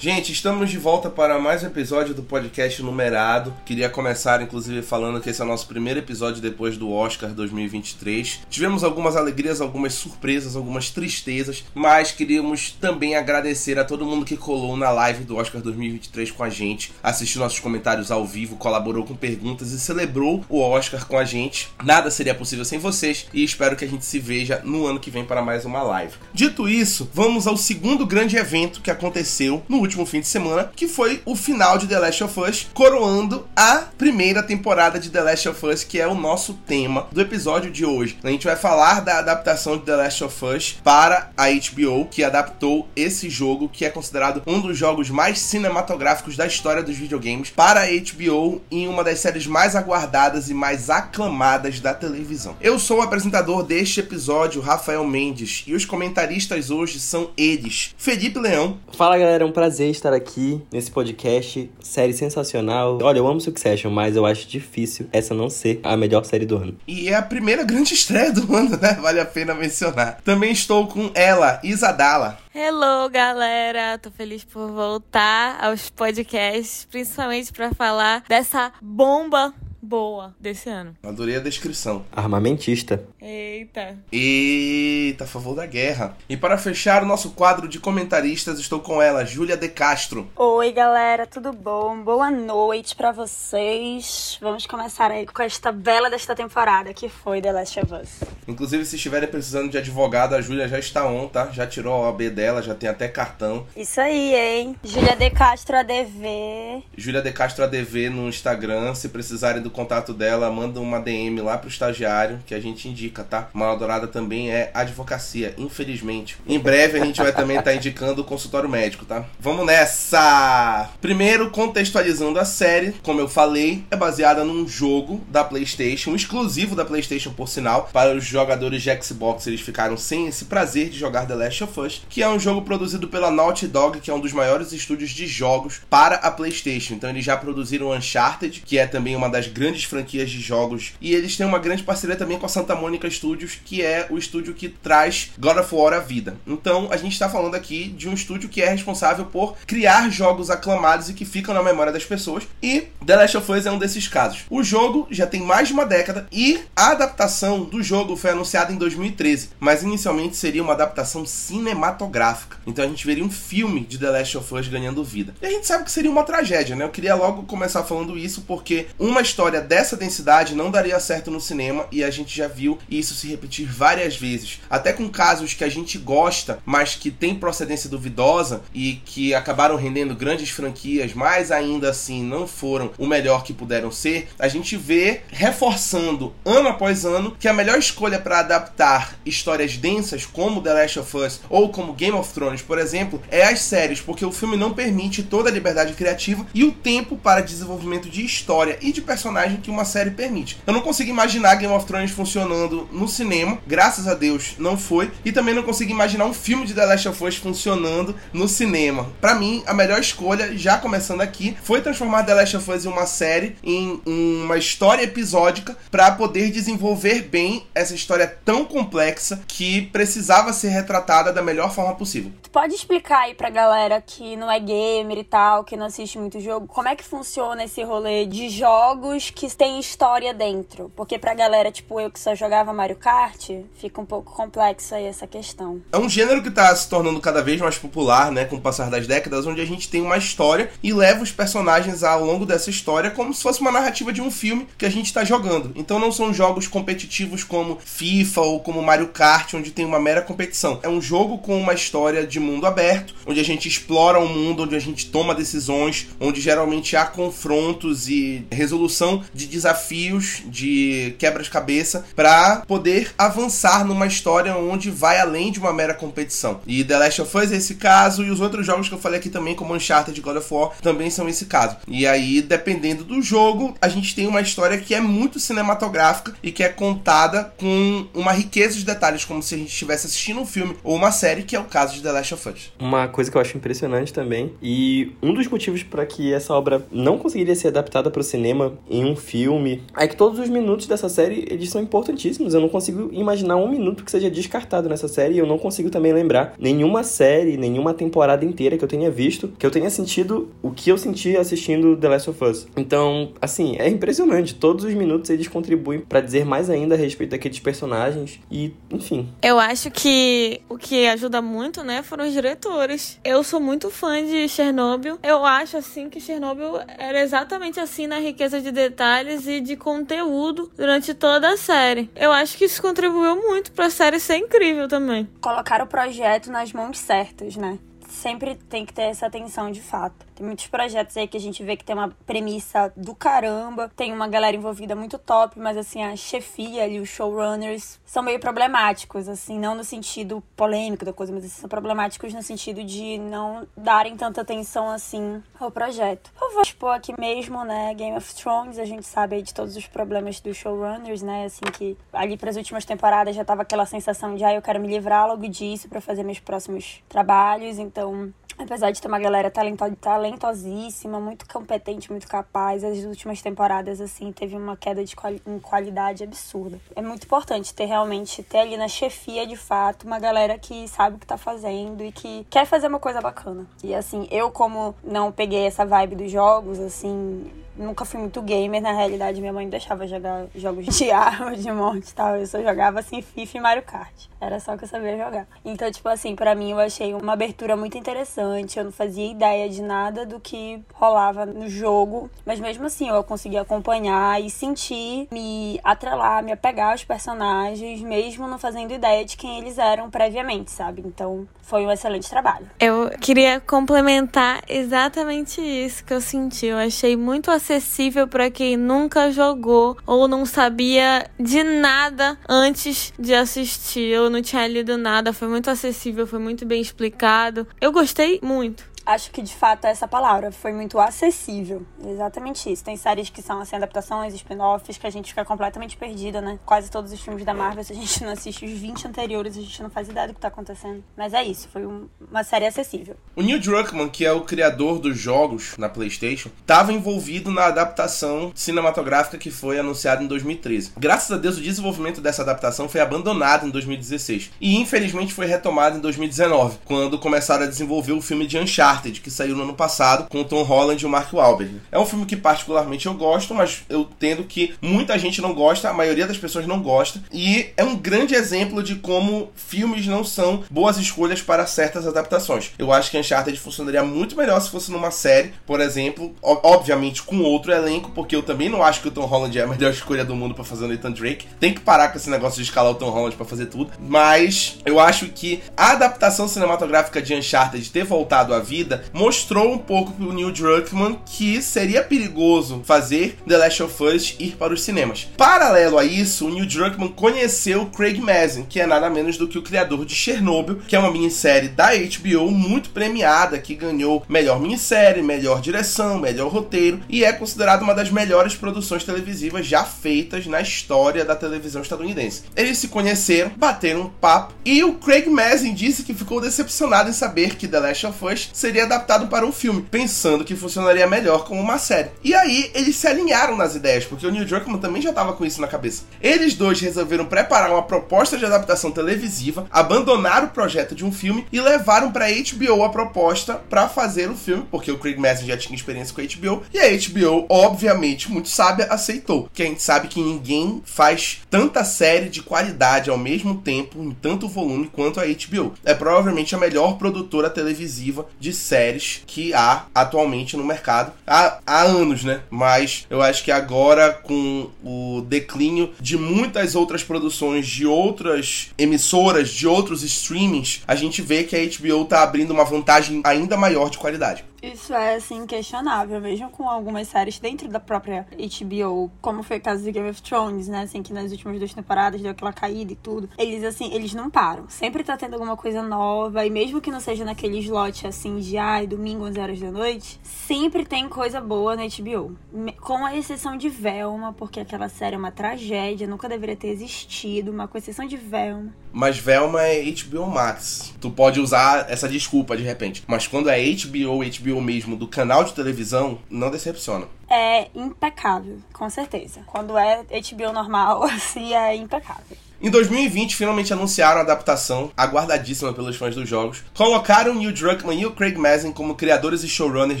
Gente, estamos de volta para mais um episódio do podcast numerado. Queria começar, inclusive, falando que esse é o nosso primeiro episódio depois do Oscar 2023. Tivemos algumas alegrias, algumas surpresas, algumas tristezas, mas queríamos também agradecer a todo mundo que colou na live do Oscar 2023 com a gente, assistiu nossos comentários ao vivo, colaborou com perguntas e celebrou o Oscar com a gente. Nada seria possível sem vocês e espero que a gente se veja no ano que vem para mais uma live. Dito isso, vamos ao segundo grande evento que aconteceu no último fim de semana, que foi o final de The Last of Us, coroando a primeira temporada de The Last of Us, que é o nosso tema do episódio de hoje. A gente vai falar da adaptação de The Last of Us para a HBO, que adaptou esse jogo, que é considerado um dos jogos mais cinematográficos da história dos videogames, para a HBO em uma das séries mais aguardadas e mais aclamadas da televisão. Eu sou o apresentador deste episódio, Rafael Mendes, e os comentaristas hoje são eles, Felipe Leão. Fala galera, é um prazer estar aqui nesse podcast, série sensacional. Olha, eu amo Succession, mas eu acho difícil essa não ser a melhor série do ano. E é a primeira grande estreia do ano, né? Vale a pena mencionar. Também estou com ela, Isadala. Hello, galera! Tô feliz por voltar aos podcasts, principalmente para falar dessa bomba boa desse ano. Adorei a descrição. Armamentista. Eita. Eita, a favor da guerra. E para fechar o nosso quadro de comentaristas, estou com ela, Júlia De Castro. Oi, galera, tudo bom? Boa noite para vocês. Vamos começar aí com esta bela desta temporada que foi The Last of Us. Inclusive, se estiverem precisando de advogado, a Júlia já está on, tá? Já tirou a OAB dela, já tem até cartão. Isso aí, hein? Júlia De Castro ADV. Júlia De Castro ADV no Instagram. Se precisarem do contato dela, manda uma DM lá pro estagiário que a gente indica, tá? Mala Dourada também é advocacia, infelizmente. Em breve a gente vai também estar tá indicando o consultório médico, tá? Vamos nessa! Primeiro, contextualizando a série, como eu falei, é baseada num jogo da PlayStation, exclusivo da PlayStation por sinal, para os jogadores de Xbox, eles ficaram sem esse prazer de jogar The Last of Us, que é um jogo produzido pela Naughty Dog, que é um dos maiores estúdios de jogos para a PlayStation. Então eles já produziram Uncharted, que é também uma das grandes franquias de jogos, e eles têm uma grande parceria também com a Santa Monica Studios, que é o estúdio que traz God of War à vida. Então a gente está falando aqui de um estúdio que é responsável por criar jogos aclamados e que ficam na memória das pessoas, e The Last of Us é um desses casos. O jogo já tem mais de uma década e a adaptação do jogo foi anunciada em 2013, mas inicialmente seria uma adaptação cinematográfica. Então a gente veria um filme de The Last of Us ganhando vida. E a gente sabe que seria uma tragédia, né? Eu queria logo começar falando isso porque uma história dessa densidade não daria certo no cinema e a gente já viu isso se repetir várias vezes, até com casos que a gente gosta, mas que tem procedência duvidosa e que acabaram rendendo grandes franquias, mas ainda assim não foram o melhor que puderam ser. A gente vê reforçando ano após ano que a melhor escolha para adaptar histórias densas como The Last of Us ou como Game of Thrones, por exemplo, é as séries, porque o filme não permite toda a liberdade criativa e o tempo para desenvolvimento de história e de personagem que uma série permite. Eu não consigo imaginar Game of Thrones funcionando no cinema, graças a Deus não foi, e também não consigo imaginar um filme de The Last of Us funcionando no cinema. Para mim, a melhor escolha, já começando aqui, foi transformar The Last of Us em uma série, em uma história episódica, para poder desenvolver bem essa história tão complexa que precisava ser retratada da melhor forma possível. Tu pode explicar aí pra galera que não é gamer e tal, que não assiste muito jogo, como é que funciona esse rolê de jogos que tem história dentro? Porque pra galera, tipo eu que só jogava Mario Kart, fica um pouco complexo aí essa questão. É um gênero que tá se tornando cada vez mais popular, né, com o passar das décadas, onde a gente tem uma história e leva os personagens ao longo dessa história como se fosse uma narrativa de um filme que a gente tá jogando. Então não são jogos competitivos como FIFA ou como Mario Kart, onde tem uma mera competição. É um jogo com uma história de mundo aberto, onde a gente explora o mundo, onde a gente toma decisões, onde geralmente há confrontos e resolução de desafios, de quebras-cabeça, para poder avançar numa história onde vai além de uma mera competição. E The Last of Us é esse caso, e os outros jogos que eu falei aqui também, como Uncharted e God of War, também são esse caso. E aí, dependendo do jogo, a gente tem uma história que é muito cinematográfica e que é contada com uma riqueza de detalhes, como se a gente estivesse assistindo um filme ou uma série, que é o caso de The Last of Us. Uma coisa que eu acho impressionante também, e um dos motivos para que essa obra não conseguiria ser adaptada para o cinema em um filme. É que todos os minutos dessa série, eles são importantíssimos. Eu não consigo imaginar um minuto que seja descartado nessa série. E eu não consigo também lembrar nenhuma série, nenhuma temporada inteira que eu tenha visto, que eu tenha sentido o que eu senti assistindo The Last of Us. Então, assim, é impressionante. Todos os minutos eles contribuem para dizer mais ainda a respeito daqueles personagens. E, enfim. Eu acho que o que ajuda muito, né, foram os diretores. Eu sou muito fã de Chernobyl. Eu acho, assim, que Chernobyl era exatamente assim na riqueza de detalhes e de conteúdo durante toda a série. Eu acho que isso contribuiu muito pra série ser incrível também. Colocar o projeto nas mãos certas, né? Sempre tem que ter essa atenção de fato. Tem muitos projetos aí que a gente vê que tem uma premissa do caramba, tem uma galera envolvida muito top, mas assim, a chefia ali, os showrunners, são meio problemáticos, assim, não no sentido polêmico da coisa, mas assim, são problemáticos no sentido de não darem tanta atenção assim ao projeto. Eu vou expor aqui mesmo, né, Game of Thrones, a gente sabe aí de todos os problemas dos showrunners, né, assim, que ali para as últimas temporadas já tava aquela sensação de, ah, eu quero me livrar logo disso para fazer meus próximos trabalhos, então Apesar de ter uma galera talento, talentosíssima, muito competente, muito capaz, as últimas temporadas, assim, teve uma queda de quali em qualidade absurda. É muito importante ter realmente, ter ali na chefia, de fato, uma galera que sabe o que tá fazendo e que quer fazer uma coisa bacana. E, assim, eu, como não peguei essa vibe dos jogos, assim, nunca fui muito gamer, na realidade minha mãe deixava jogar jogos de arma, de monte e tal. Eu só jogava assim FIFA e Mario Kart. Era só que eu sabia jogar. Então, tipo assim, para mim eu achei uma abertura muito interessante. Eu não fazia ideia de nada do que rolava no jogo, mas mesmo assim eu consegui acompanhar e sentir, me atrelar, me apegar aos personagens, mesmo não fazendo ideia de quem eles eram previamente, sabe? Então, foi um excelente trabalho. Eu queria complementar exatamente isso que eu senti. Eu achei muito acessível para quem nunca jogou ou não sabia de nada antes de assistir. Eu não tinha lido nada, foi muito acessível, foi muito bem explicado. Eu gostei muito acho que de fato essa palavra foi muito acessível. Exatamente isso. Tem séries que são assim, adaptações, spin-offs, que a gente fica completamente perdida, né? Quase todos os filmes da Marvel, se a gente não assiste os 20 anteriores, a gente não faz ideia do que tá acontecendo. Mas é isso, foi um, uma série acessível. O Neil Druckmann, que é o criador dos jogos na PlayStation, estava envolvido na adaptação cinematográfica que foi anunciada em 2013. Graças a Deus, o desenvolvimento dessa adaptação foi abandonado em 2016 e infelizmente foi retomado em 2019, quando começaram a desenvolver o filme de Uncharted Uncharted, que saiu no ano passado, com o Tom Holland e o Mark Wahlberg. É um filme que particularmente eu gosto, mas eu tendo que muita gente não gosta, a maioria das pessoas não gosta, e é um grande exemplo de como filmes não são boas escolhas para certas adaptações. Eu acho que Uncharted funcionaria muito melhor se fosse numa série, por exemplo, obviamente com outro elenco, porque eu também não acho que o Tom Holland é a melhor escolha do mundo para fazer o Nathan Drake. Tem que parar com esse negócio de escalar o Tom Holland para fazer tudo, mas eu acho que a adaptação cinematográfica de Uncharted ter voltado à vida vida, mostrou um pouco pro Neil Druckmann que seria perigoso fazer The Last of Us ir para os cinemas. Paralelo a isso, o Neil Druckmann conheceu Craig Mazin, que é nada menos do que o criador de Chernobyl, que é uma minissérie da HBO muito premiada, que ganhou melhor minissérie, melhor direção, melhor roteiro e é considerada uma das melhores produções televisivas já feitas na história da televisão estadunidense. Eles se conheceram, bateram um papo e o Craig Mazin disse que ficou decepcionado em saber que The Last of Us seria seria adaptado para um filme, pensando que funcionaria melhor como uma série. E aí eles se alinharam nas ideias, porque o Neil Druckmann também já estava com isso na cabeça. Eles dois resolveram preparar uma proposta de adaptação televisiva, abandonaram o projeto de um filme e levaram para HBO a proposta para fazer o filme, porque o Craig Mazin já tinha experiência com a HBO e a HBO, obviamente, muito sábia, aceitou. Que a gente sabe que ninguém faz tanta série de qualidade ao mesmo tempo, em tanto volume quanto a HBO. É provavelmente a melhor produtora televisiva de séries que há atualmente no mercado há, há anos, né? Mas eu acho que agora, com o declínio de muitas outras produções de outras emissoras, de outros streamings, a gente vê que a HBO tá abrindo uma vantagem ainda maior de qualidade. Isso é, assim, questionável, mesmo com algumas séries dentro da própria HBO, como foi o caso de Game of Thrones, né, assim, que nas últimas duas temporadas deu aquela caída e tudo. Eles, assim, eles não param. Sempre tá tendo alguma coisa nova, e mesmo que não seja naquele slot, assim, de, ai, domingo, 11 horas da noite, sempre tem coisa boa na HBO. Com a exceção de Velma, porque aquela série é uma tragédia, nunca deveria ter existido, mas com exceção de Velma. Mas Velma é HBO Max. Tu pode usar essa desculpa de repente. Mas quando é HBO, HBO HBO mesmo, do canal de televisão, não decepciona. É impecável, com certeza. Quando é HBO normal, assim, é impecável. Em 2020, finalmente anunciaram a adaptação, aguardadíssima pelos fãs dos jogos. Colocaram Neil Druckmann e o Craig Mazin como criadores e showrunners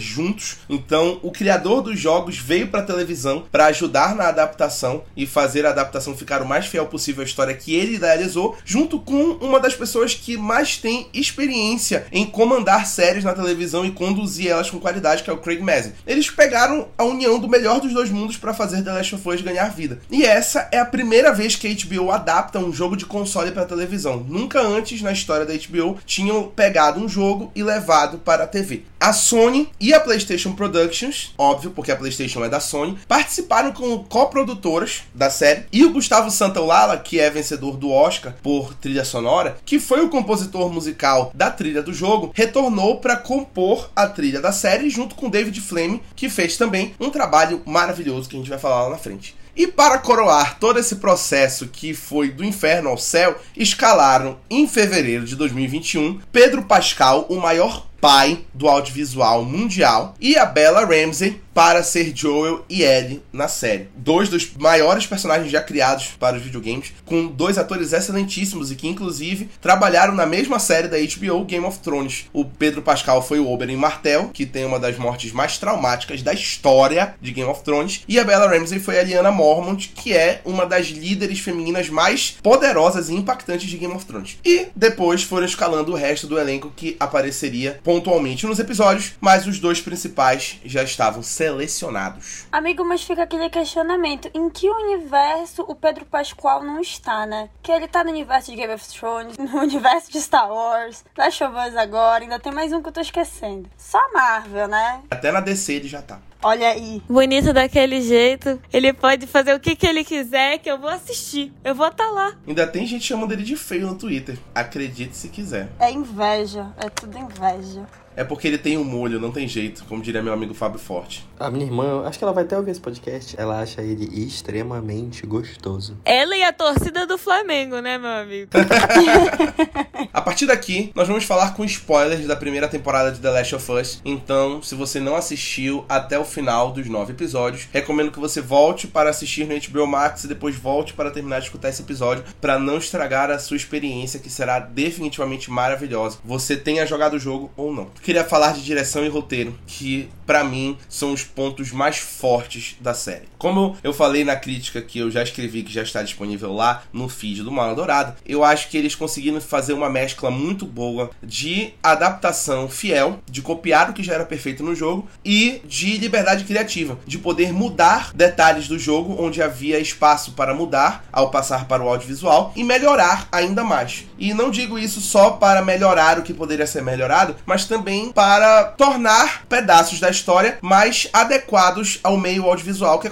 juntos. Então, o criador dos jogos veio para televisão para ajudar na adaptação e fazer a adaptação ficar o mais fiel possível à história que ele idealizou, junto com uma das pessoas que mais tem experiência em comandar séries na televisão e conduzir elas com qualidade, que é o Craig Mazin. Eles pegaram a união do melhor dos dois mundos para fazer The Last of Us ganhar vida. E essa é a primeira vez que a HBO adapta adapta um jogo de console para televisão. Nunca antes na história da HBO tinham pegado um jogo e levado para a TV. A Sony e a PlayStation Productions, óbvio, porque a PlayStation é da Sony, participaram como coprodutoras da série. E o Gustavo Santaolalla, que é vencedor do Oscar por trilha sonora, que foi o compositor musical da trilha do jogo, retornou para compor a trilha da série junto com David Flame, que fez também um trabalho maravilhoso que a gente vai falar lá na frente. E para coroar todo esse processo que foi do inferno ao céu, escalaram em fevereiro de 2021 Pedro Pascal, o maior pai do audiovisual mundial, e a Bella Ramsey para ser Joel e Ellie na série. Dois dos maiores personagens já criados para os videogames, com dois atores excelentíssimos e que inclusive trabalharam na mesma série da HBO Game of Thrones. O Pedro Pascal foi o Oberyn Martell, que tem uma das mortes mais traumáticas da história de Game of Thrones, e a Bella Ramsey foi a Lyanna Mormont, que é uma das líderes femininas mais poderosas e impactantes de Game of Thrones. E depois foram escalando o resto do elenco que apareceria pontualmente nos episódios, mas os dois principais já estavam selecionados. Amigo, mas fica aquele questionamento: em que universo o Pedro Pascoal não está, né? Que ele tá no universo de Game of Thrones, no universo de Star Wars, Last of Us agora, ainda tem mais um que eu tô esquecendo. Só Marvel, né? Até na DC ele já tá. Olha aí. Bonito daquele jeito. Ele pode fazer o que, que ele quiser, que eu vou assistir. Eu vou estar tá lá. Ainda tem gente chamando ele de feio no Twitter. Acredite se quiser. É inveja. É tudo inveja. É porque ele tem um molho, não tem jeito, como diria meu amigo Fábio Forte. A minha irmã, acho que ela vai até ouvir esse podcast. Ela acha ele extremamente gostoso. Ela e a torcida do Flamengo, né, meu amigo? a partir daqui, nós vamos falar com spoilers da primeira temporada de The Last of Us. Então, se você não assistiu até o final dos nove episódios, recomendo que você volte para assistir no HBO Max e depois volte para terminar de escutar esse episódio para não estragar a sua experiência, que será definitivamente maravilhosa. Você tenha jogado o jogo ou não queria falar de direção e roteiro, que para mim são os pontos mais fortes da série. Como eu falei na crítica que eu já escrevi, que já está disponível lá no feed do Mala Dourada, eu acho que eles conseguiram fazer uma mescla muito boa de adaptação fiel, de copiar o que já era perfeito no jogo e de liberdade criativa, de poder mudar detalhes do jogo onde havia espaço para mudar ao passar para o audiovisual e melhorar ainda mais. E não digo isso só para melhorar o que poderia ser melhorado, mas também para tornar pedaços da história mais adequados ao meio audiovisual, que é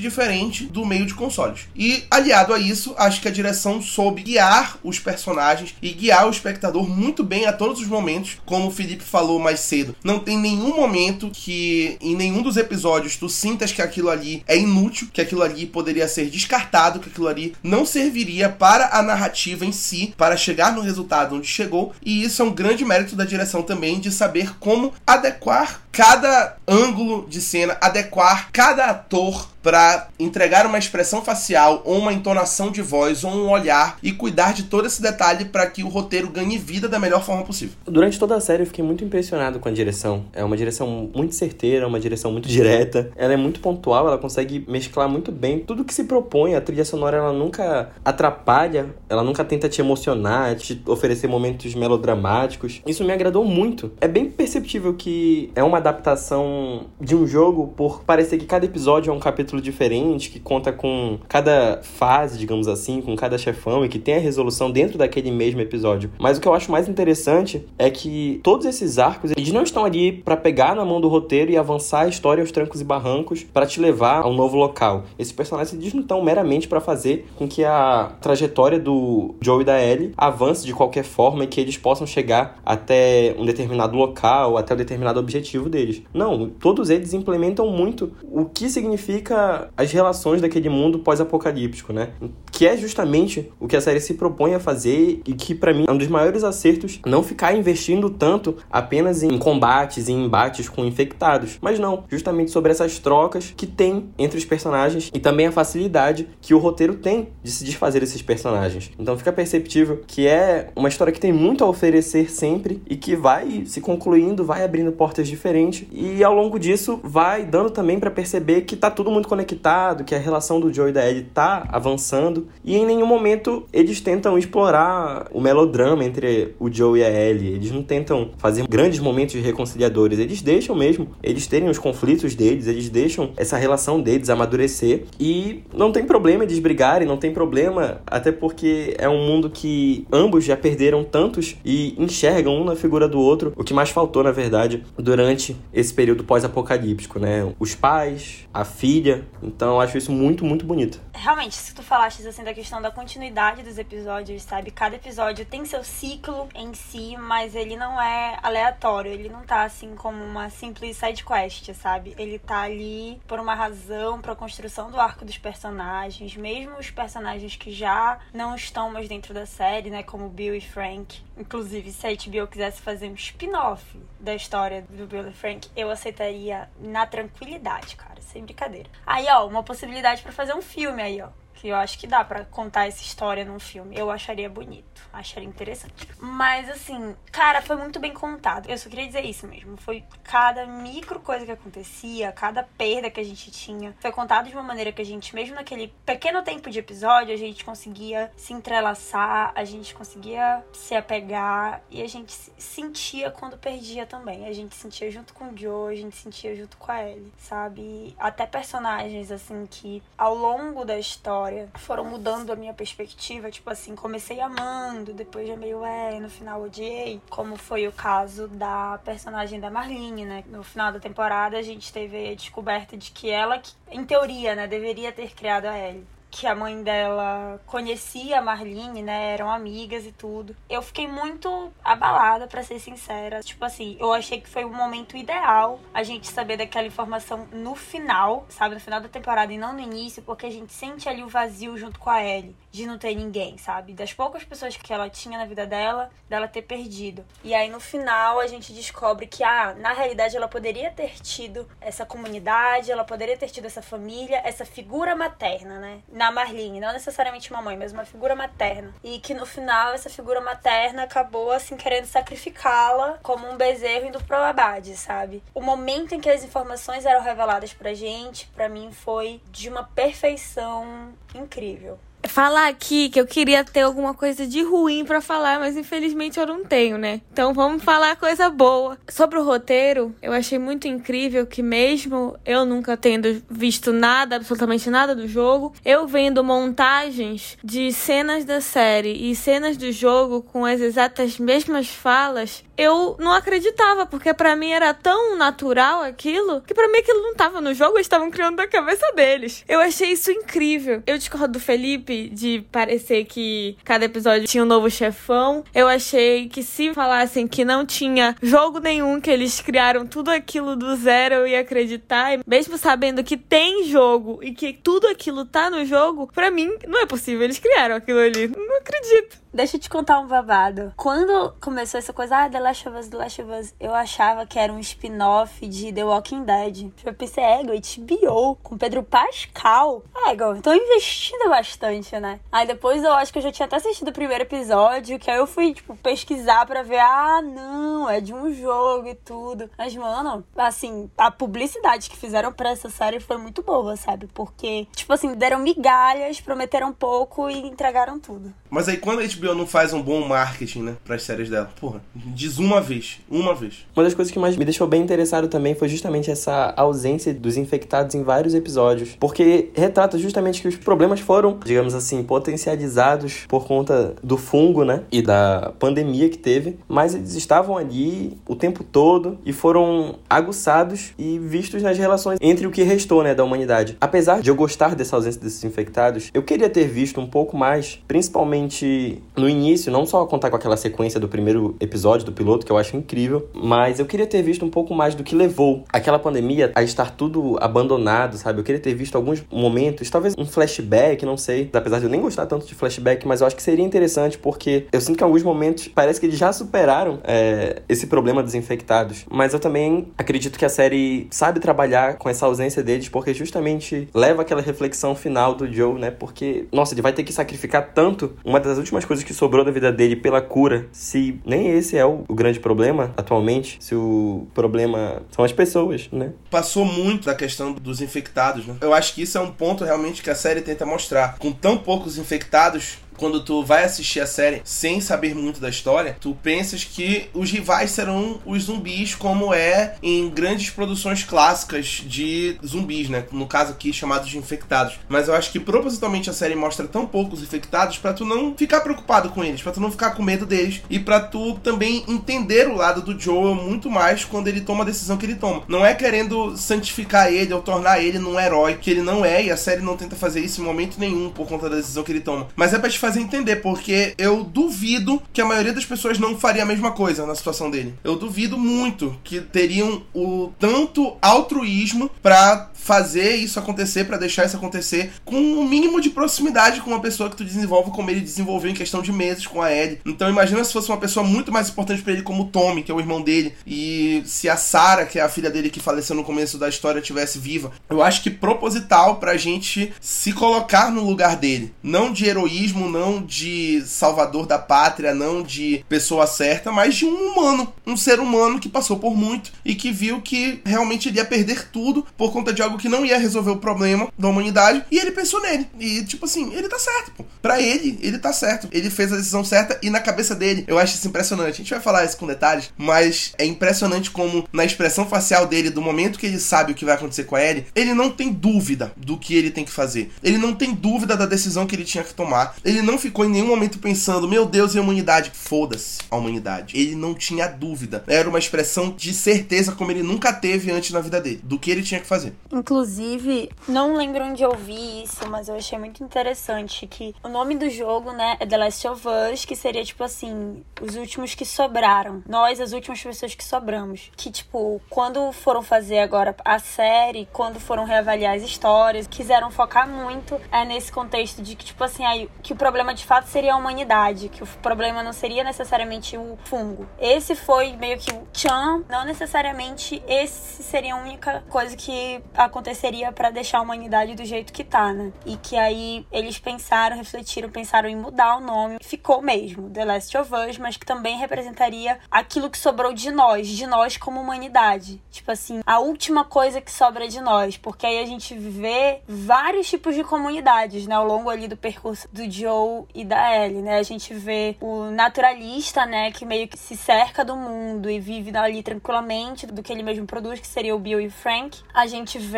diferente do meio de consoles. E aliado a isso, acho que a direção soube guiar os personagens e guiar o espectador muito bem a todos os momentos, como o Felipe falou mais cedo. Não tem nenhum momento que em nenhum dos episódios tu sintas que aquilo ali é inútil, que aquilo ali poderia ser descartado, que aquilo ali não serviria para a narrativa em si, para chegar no resultado onde chegou. E isso é um grande mérito da direção também de saber como adequar cada ângulo de cena, adequar cada ator para entregar uma expressão facial ou uma entonação de voz ou um olhar e cuidar de todo esse detalhe para que o roteiro ganhe vida da melhor forma possível. Durante toda a série eu fiquei muito impressionado com a direção. É uma direção muito certeira, uma direção muito direta. Ela é muito pontual, ela consegue mesclar muito bem tudo que se propõe. A trilha sonora ela nunca atrapalha, ela nunca tenta te emocionar, te oferecer momentos melodramáticos. Isso me agradou muito. É bem perceptível que é uma adaptação de um jogo por parecer que cada episódio é um capítulo diferente, que conta com cada fase, digamos assim, com cada chefão e que tem a resolução dentro daquele mesmo episódio. Mas o que eu acho mais interessante é que todos esses arcos, eles não estão ali para pegar na mão do roteiro e avançar a história aos trancos e barrancos para te levar a um novo local. Esses personagens eles não estão meramente para fazer com que a trajetória do Joe e da Ellie avance de qualquer forma e que eles possam chegar até um determinado local, até um determinado objetivo deles. Não, todos eles implementam muito o que significa as relações daquele mundo pós-apocalíptico, né? Que é justamente o que a série se propõe a fazer e que para mim é um dos maiores acertos não ficar investindo tanto apenas em combates e embates com infectados, mas não, justamente sobre essas trocas que tem entre os personagens e também a facilidade que o roteiro tem de se desfazer desses personagens. Então fica perceptível que é uma história que tem muito a oferecer sempre e que vai se concluindo, vai abrindo portas diferentes e ao longo disso vai dando também para perceber que tá tudo muito conectado, que a relação do Joe e da Ellie tá avançando e em nenhum momento eles tentam explorar o melodrama entre o Joe e a Ellie. Eles não tentam fazer grandes momentos reconciliadores, eles deixam mesmo eles terem os conflitos deles, eles deixam essa relação deles amadurecer e não tem problema eles brigarem, não tem problema, até porque é um mundo que ambos já perderam tantos e enxergam um na figura do outro, o que mais faltou, na verdade, durante esse período pós-apocalíptico, né? Os pais, a filha, então eu acho isso muito, muito bonito. Realmente, se tu falaste assim da questão da continuidade dos episódios, sabe? Cada episódio tem seu ciclo em si, mas ele não é aleatório, ele não tá assim como uma simples side quest, sabe? Ele tá ali por uma razão, pra construção do arco dos personagens, mesmo os personagens que já não estão mais dentro da série, né? Como Bill e Frank. Inclusive, se a HBO quisesse fazer um spin-off da história do Bill e Frank, eu aceitaria na tranquilidade, cara, sem brincadeira. Aí, ó, uma possibilidade para fazer um filme aí, ó que eu acho que dá para contar essa história num filme. Eu acharia bonito, acharia interessante. Mas assim, cara, foi muito bem contado. Eu só queria dizer isso mesmo. Foi cada micro coisa que acontecia, cada perda que a gente tinha, foi contado de uma maneira que a gente, mesmo naquele pequeno tempo de episódio, a gente conseguia se entrelaçar, a gente conseguia se apegar e a gente sentia quando perdia também. A gente sentia junto com o Joe, a gente sentia junto com a Ellie, sabe? Até personagens assim que ao longo da história história foram mudando a minha perspectiva. Tipo assim, comecei amando, depois já meio é, no final odiei. Como foi o caso da personagem da Marlene, né? No final da temporada a gente teve a descoberta de que ela, em teoria, né, deveria ter criado a Ellie que a mãe dela conhecia a Marlene, né? Eram amigas e tudo. Eu fiquei muito abalada, para ser sincera. Tipo assim, eu achei que foi o momento ideal a gente saber daquela informação no final, sabe? No final da temporada e não no início, porque a gente sente ali o vazio junto com a Ellie, de não ter ninguém, sabe? Das poucas pessoas que ela tinha na vida dela, dela ter perdido. E aí no final a gente descobre que, ah, na realidade ela poderia ter tido essa comunidade, ela poderia ter tido essa família, essa figura materna, né? Na Marlene, não necessariamente uma mãe, mas uma figura materna. E que no final essa figura materna acabou assim querendo sacrificá-la como um bezerro indo pro abade, sabe? O momento em que as informações eram reveladas pra gente, para mim foi de uma perfeição incrível falar aqui que eu queria ter alguma coisa de ruim para falar, mas infelizmente eu não tenho, né? Então vamos falar coisa boa. Sobre o roteiro, eu achei muito incrível que mesmo eu nunca tendo visto nada, absolutamente nada do jogo, eu vendo montagens de cenas da série e cenas do jogo com as exatas mesmas falas, eu não acreditava, porque para mim era tão natural aquilo, que para mim aquilo não tava no jogo, eles estavam criando da cabeça deles. Eu achei isso incrível. Eu discordo do Felipe de parecer que cada episódio tinha um novo chefão. Eu achei que se falassem que não tinha jogo nenhum, que eles criaram tudo aquilo do zero, eu ia acreditar. Mesmo sabendo que tem jogo e que tudo aquilo tá no jogo, para mim não é possível. Eles criaram aquilo ali. Não acredito. Deixa eu te contar um babado. Quando começou essa coisa, ah, The Last of Us, The Last of Us, eu achava que era um spin-off de The Walking Dead. Eu pensei, é, ego, HBO, com Pedro Pascal. É, ego, então investindo bastante, né? Aí depois eu acho que eu já tinha até assistido o primeiro episódio, que aí eu fui, tipo, pesquisar pra ver, ah, não, é de um jogo e tudo. Mas, mano, assim, a publicidade que fizeram pra essa série foi muito boa, sabe? Porque, tipo assim, deram migalhas, prometeram pouco e entregaram tudo. Mas aí quando a HBO não faz um bom marketing, né, pras séries dela, porra, diz uma vez, uma vez. Uma das coisas que mais me deixou bem interessado também foi justamente essa ausência dos infectados em vários episódios, porque retrata justamente que os problemas foram, digamos assim, potencializados por conta do fungo, né, e da pandemia que teve, mas eles estavam ali o tempo todo e foram aguçados e vistos nas relações entre o que restou, né, da humanidade. Apesar de eu gostar dessa ausência desses infectados, eu queria ter visto um pouco mais, principalmente no início, não só contar com aquela sequência do primeiro episódio do piloto, que eu acho incrível, mas eu queria ter visto um pouco mais do que levou aquela pandemia a estar tudo abandonado, sabe? Eu queria ter visto alguns momentos, talvez um flashback, não sei, apesar de eu nem gostar tanto de flashback, mas eu acho que seria interessante porque eu sinto que em alguns momentos parece que eles já superaram é, esse problema dos infectados, mas eu também acredito que a série sabe trabalhar com essa ausência deles porque justamente leva aquela reflexão final do Joe, né? Porque, nossa, ele vai ter que sacrificar tanto uma das últimas coisas que sobrou da vida dele pela cura, se nem esse é o, o grande problema atualmente, se o problema são as pessoas, né? Passou muito da questão dos infectados, né? Eu acho que isso é um ponto realmente que a série tenta mostrar. Com tão poucos infectados, quando tu vai assistir a série sem saber muito da história, tu pensas que os rivais serão os zumbis, como é em grandes produções clássicas de zumbis, né? No caso aqui, chamados de infectados. Mas eu acho que propositalmente a série mostra tão poucos infectados para tu não ficar preocupado com eles, para tu não ficar com medo deles e para tu também entender o lado do Joel muito mais quando ele toma a decisão que ele toma. Não é querendo santificar ele ou tornar ele num herói que ele não é, e a série não tenta fazer isso em momento nenhum por conta da decisão que ele toma. Mas é pra te fazer entender, porque eu duvido que a maioria das pessoas não faria a mesma coisa na situação dele. Eu duvido muito que teriam o tanto altruísmo para fazer isso acontecer, para deixar isso acontecer, com o um mínimo de proximidade com uma pessoa que tu desenvolve como ele desenvolveu em questão de meses com a Ellie. Então imagina se fosse uma pessoa muito mais importante para ele como o Tommy, que é o irmão dele, e se a Sarah, que é a filha dele que faleceu no começo da história, tivesse viva. Eu acho que proposital pra gente se colocar no lugar dele, não de heroísmo, não de salvador da pátria, não de pessoa certa, mas de um humano, um ser humano que passou por muito e que viu que realmente ele ia perder tudo por conta de algo que não ia resolver o problema da humanidade e ele pensou nele. E tipo assim, ele tá certo, pô. Pra ele, ele tá certo. Ele fez a decisão certa e na cabeça dele, eu acho isso impressionante. A gente vai falar isso com detalhes, mas é impressionante como na expressão facial dele, do momento que ele sabe o que vai acontecer com a Ellie, ele não tem dúvida do que ele tem que fazer. Ele não tem dúvida da decisão que ele tinha que tomar. Ele não ficou em nenhum momento pensando, meu Deus, e a humanidade? Foda-se a humanidade. Ele não tinha dúvida. Era uma expressão de certeza como ele nunca teve antes na vida dele, do que ele tinha que fazer. Inclusive, não lembro onde eu vi isso, mas eu achei muito interessante que o nome do jogo, né, é The Last of Us, que seria tipo assim, os últimos que sobraram. Nós, as últimas pessoas que sobramos. Que, tipo, quando foram fazer agora a série, quando foram reavaliar as histórias, quiseram focar muito é nesse contexto de que, tipo assim, aí, que o problema de fato seria a humanidade, que o problema não seria necessariamente o fungo. Esse foi meio que o Chan, não necessariamente esse seria a única coisa que aconteceria para deixar a humanidade do jeito que tá, né? E que aí eles pensaram, refletiram, pensaram em mudar o nome. Ficou mesmo, The Last of Us, mas que também representaria aquilo que sobrou de nós, de nós como humanidade. Tipo assim, a última coisa que sobra de nós, porque aí a gente vê vários tipos de comunidades, né, ao longo ali do percurso do Joe e da Ellie, né? A gente vê o naturalista, né, que meio que se cerca do mundo e vive ali tranquilamente do que ele mesmo produz, que seria o Bill e o Frank. A gente vê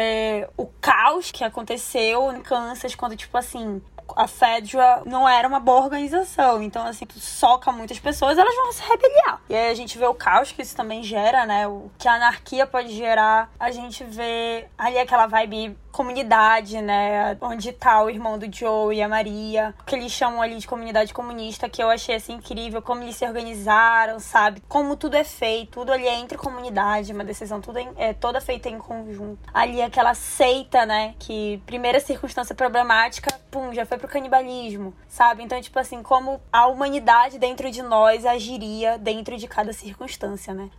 o caos que aconteceu em Kansas quando tipo assim, a Fedra não era uma boa organização. Então, assim, tu soca muitas pessoas, elas vão se rebeliar. E aí a gente vê o caos que isso também gera, né? O que a anarquia pode gerar. A gente vê ali aquela vibe comunidade, né? Onde tá o irmão do Joe e a Maria, que eles chamam ali de comunidade comunista, que eu achei assim incrível, como eles se organizaram, sabe? Como tudo é feito, tudo ali é entre comunidade, uma decisão tudo é toda feita em conjunto. Ali aquela seita, né? Que primeira circunstância problemática, pum, já foi pro canibalismo, sabe? Então, tipo assim, como a humanidade dentro de nós agiria dentro de cada circunstância, né?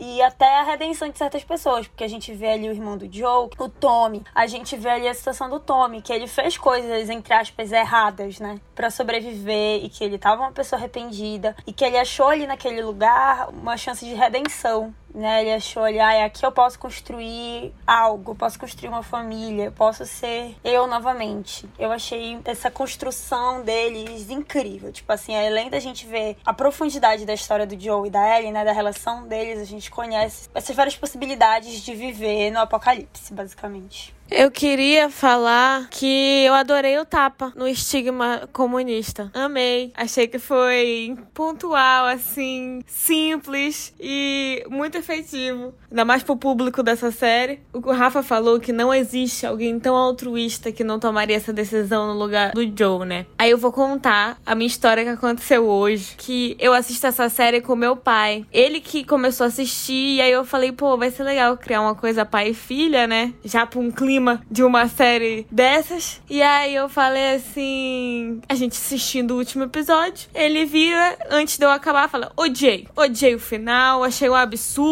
E até a redenção de certas pessoas, porque a gente vê ali o irmão do Joe, o Tommy, a gente gente vê ali a situação do Tommy, que ele fez coisas, entre aspas, erradas, né? Pra sobreviver e que ele tava uma pessoa arrependida e que ele achou ali naquele lugar uma chance de redenção, né? Ele achou ali, ah, aqui eu posso construir algo, posso construir uma família, posso ser eu novamente. Eu achei essa construção deles incrível. Tipo assim, além da gente ver a profundidade da história do Joe e da Ellie, né? Da relação deles, a gente conhece essas várias possibilidades de viver no apocalipse, basicamente. Eu queria falar que eu adorei o tapa no estigma comunista. Amei. Achei que foi pontual, assim, simples e muito efetivo. Ainda mais pro público dessa série. O que o Rafa falou que não existe alguém tão altruísta que não tomaria essa decisão no lugar do Joe, né? Aí eu vou contar a minha história que aconteceu hoje. Que eu assisto essa série com meu pai. Ele que começou a assistir, e aí eu falei, pô, vai ser legal criar uma coisa pai e filha, né? Já pra um clima de uma série dessas. E aí eu falei assim. A gente assistindo o último episódio. Ele vira, antes de eu acabar, fala: odiei. Odiei o final, achei um absurdo.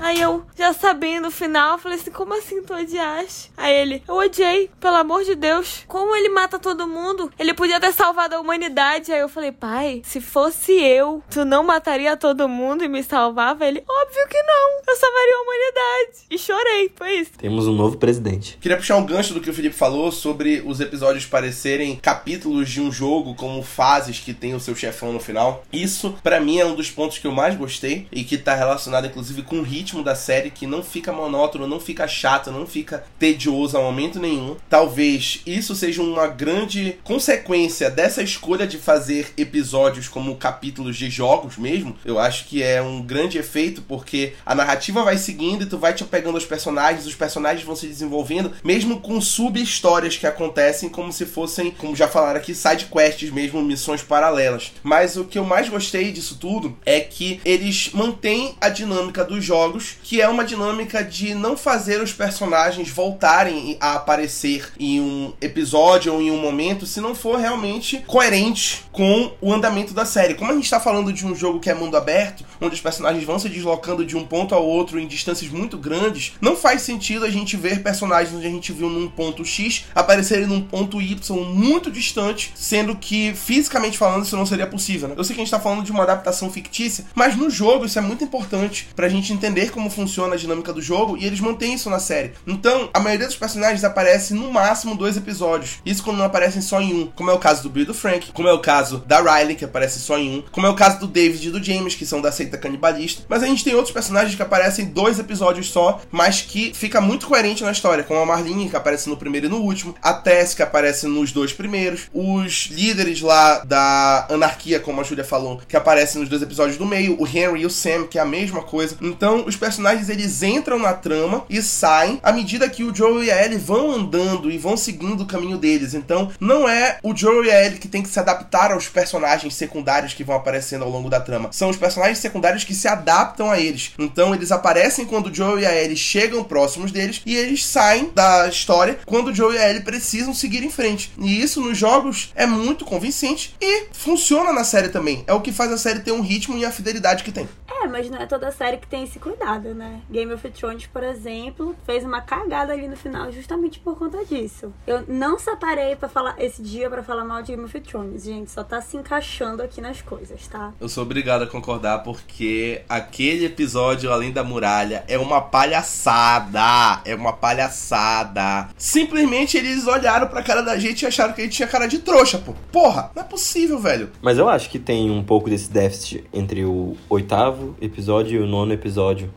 Aí eu, já sabendo o final, falei assim: como assim tu odiaste? Aí ele, eu odiei, pelo amor de Deus. Como ele mata todo mundo? Ele podia ter salvado a humanidade. Aí eu falei, pai, se fosse eu, tu não mataria todo mundo e me salvava? Ele, óbvio que não. Eu salvaria a humanidade. E chorei, foi isso. Temos um novo presidente. Queria puxar um gancho do que o Felipe falou sobre os episódios parecerem capítulos de um jogo, como fases que tem o seu chefão no final. Isso, para mim, é um dos pontos que eu mais gostei e que tá relacionado, inclusive, com o ritmo da série, que não fica monótono, não fica chato, não fica tedioso a momento nenhum. Talvez isso seja uma grande consequência dessa escolha de fazer episódios como capítulos de jogos mesmo. Eu acho que é um grande efeito, porque a narrativa vai seguindo e tu vai te apegando aos personagens, os personagens vão se desenvolvendo, mesmo com sub-histórias que acontecem como se fossem, como já falaram aqui, side quests mesmo, missões paralelas. Mas o que eu mais gostei disso tudo é que eles mantêm a dinâmica dos jogos, que é uma dinâmica de não fazer os personagens voltarem a aparecer em um episódio ou em um momento se não for realmente coerente com o andamento da série. Como a gente está falando de um jogo que é mundo aberto, onde os personagens vão se deslocando de um ponto ao outro em distâncias muito grandes, não faz sentido a gente ver personagens onde a gente viu num ponto X aparecerem num ponto Y muito distante, sendo que fisicamente falando isso não seria possível. Né? Eu sei que a gente está falando de uma adaptação fictícia, mas no jogo isso é muito importante pra gente entender como funciona a dinâmica do jogo e eles mantêm isso na série. Então, a maioria dos personagens aparece no máximo dois episódios. Isso quando não aparecem só em um, como é o caso do Bill e do Frank, como é o caso da Riley, que aparece só em um, como é o caso do David e do James, que são da seita canibalista. Mas a gente tem outros personagens que aparecem em dois episódios só, mas que fica muito coerente na história, como a Marlene, que aparece no primeiro e no último, a Tess, que aparece nos dois primeiros, os líderes lá da anarquia, como a Julia falou, que aparecem nos dois episódios do meio, o Henry e o Sam, que é a mesma coisa. Então, os personagens eles entram na trama e saem à medida que o Joe e a Ellie vão andando e vão seguindo o caminho deles. Então, não é o Joe e a Ellie que tem que se adaptar aos personagens secundários que vão aparecendo ao longo da trama. São os personagens secundários que se adaptam a eles. Então, eles aparecem quando o Joe e a Ellie chegam próximos deles e eles saem da história quando o Joe e a Ellie precisam seguir em frente. E isso nos jogos é muito convincente e funciona na série também. É o que faz a série ter um ritmo e a fidelidade que tem. É, mas não é toda série que tem esse cuidado, né? Game of Thrones, por exemplo, fez uma cagada ali no final justamente por conta disso. Eu não separei para falar esse dia para falar mal de Game of Thrones, gente, só tá se encaixando aqui nas coisas, tá? Eu sou obrigado a concordar porque aquele episódio Além da Muralha é uma palhaçada. É uma palhaçada. Simplesmente eles olharam pra cara da gente e acharam que a gente tinha cara de trouxa, pô. Porra, não é possível, velho. Mas eu acho que tem um pouco desse déficit entre o oitavo episódio e o nono episódio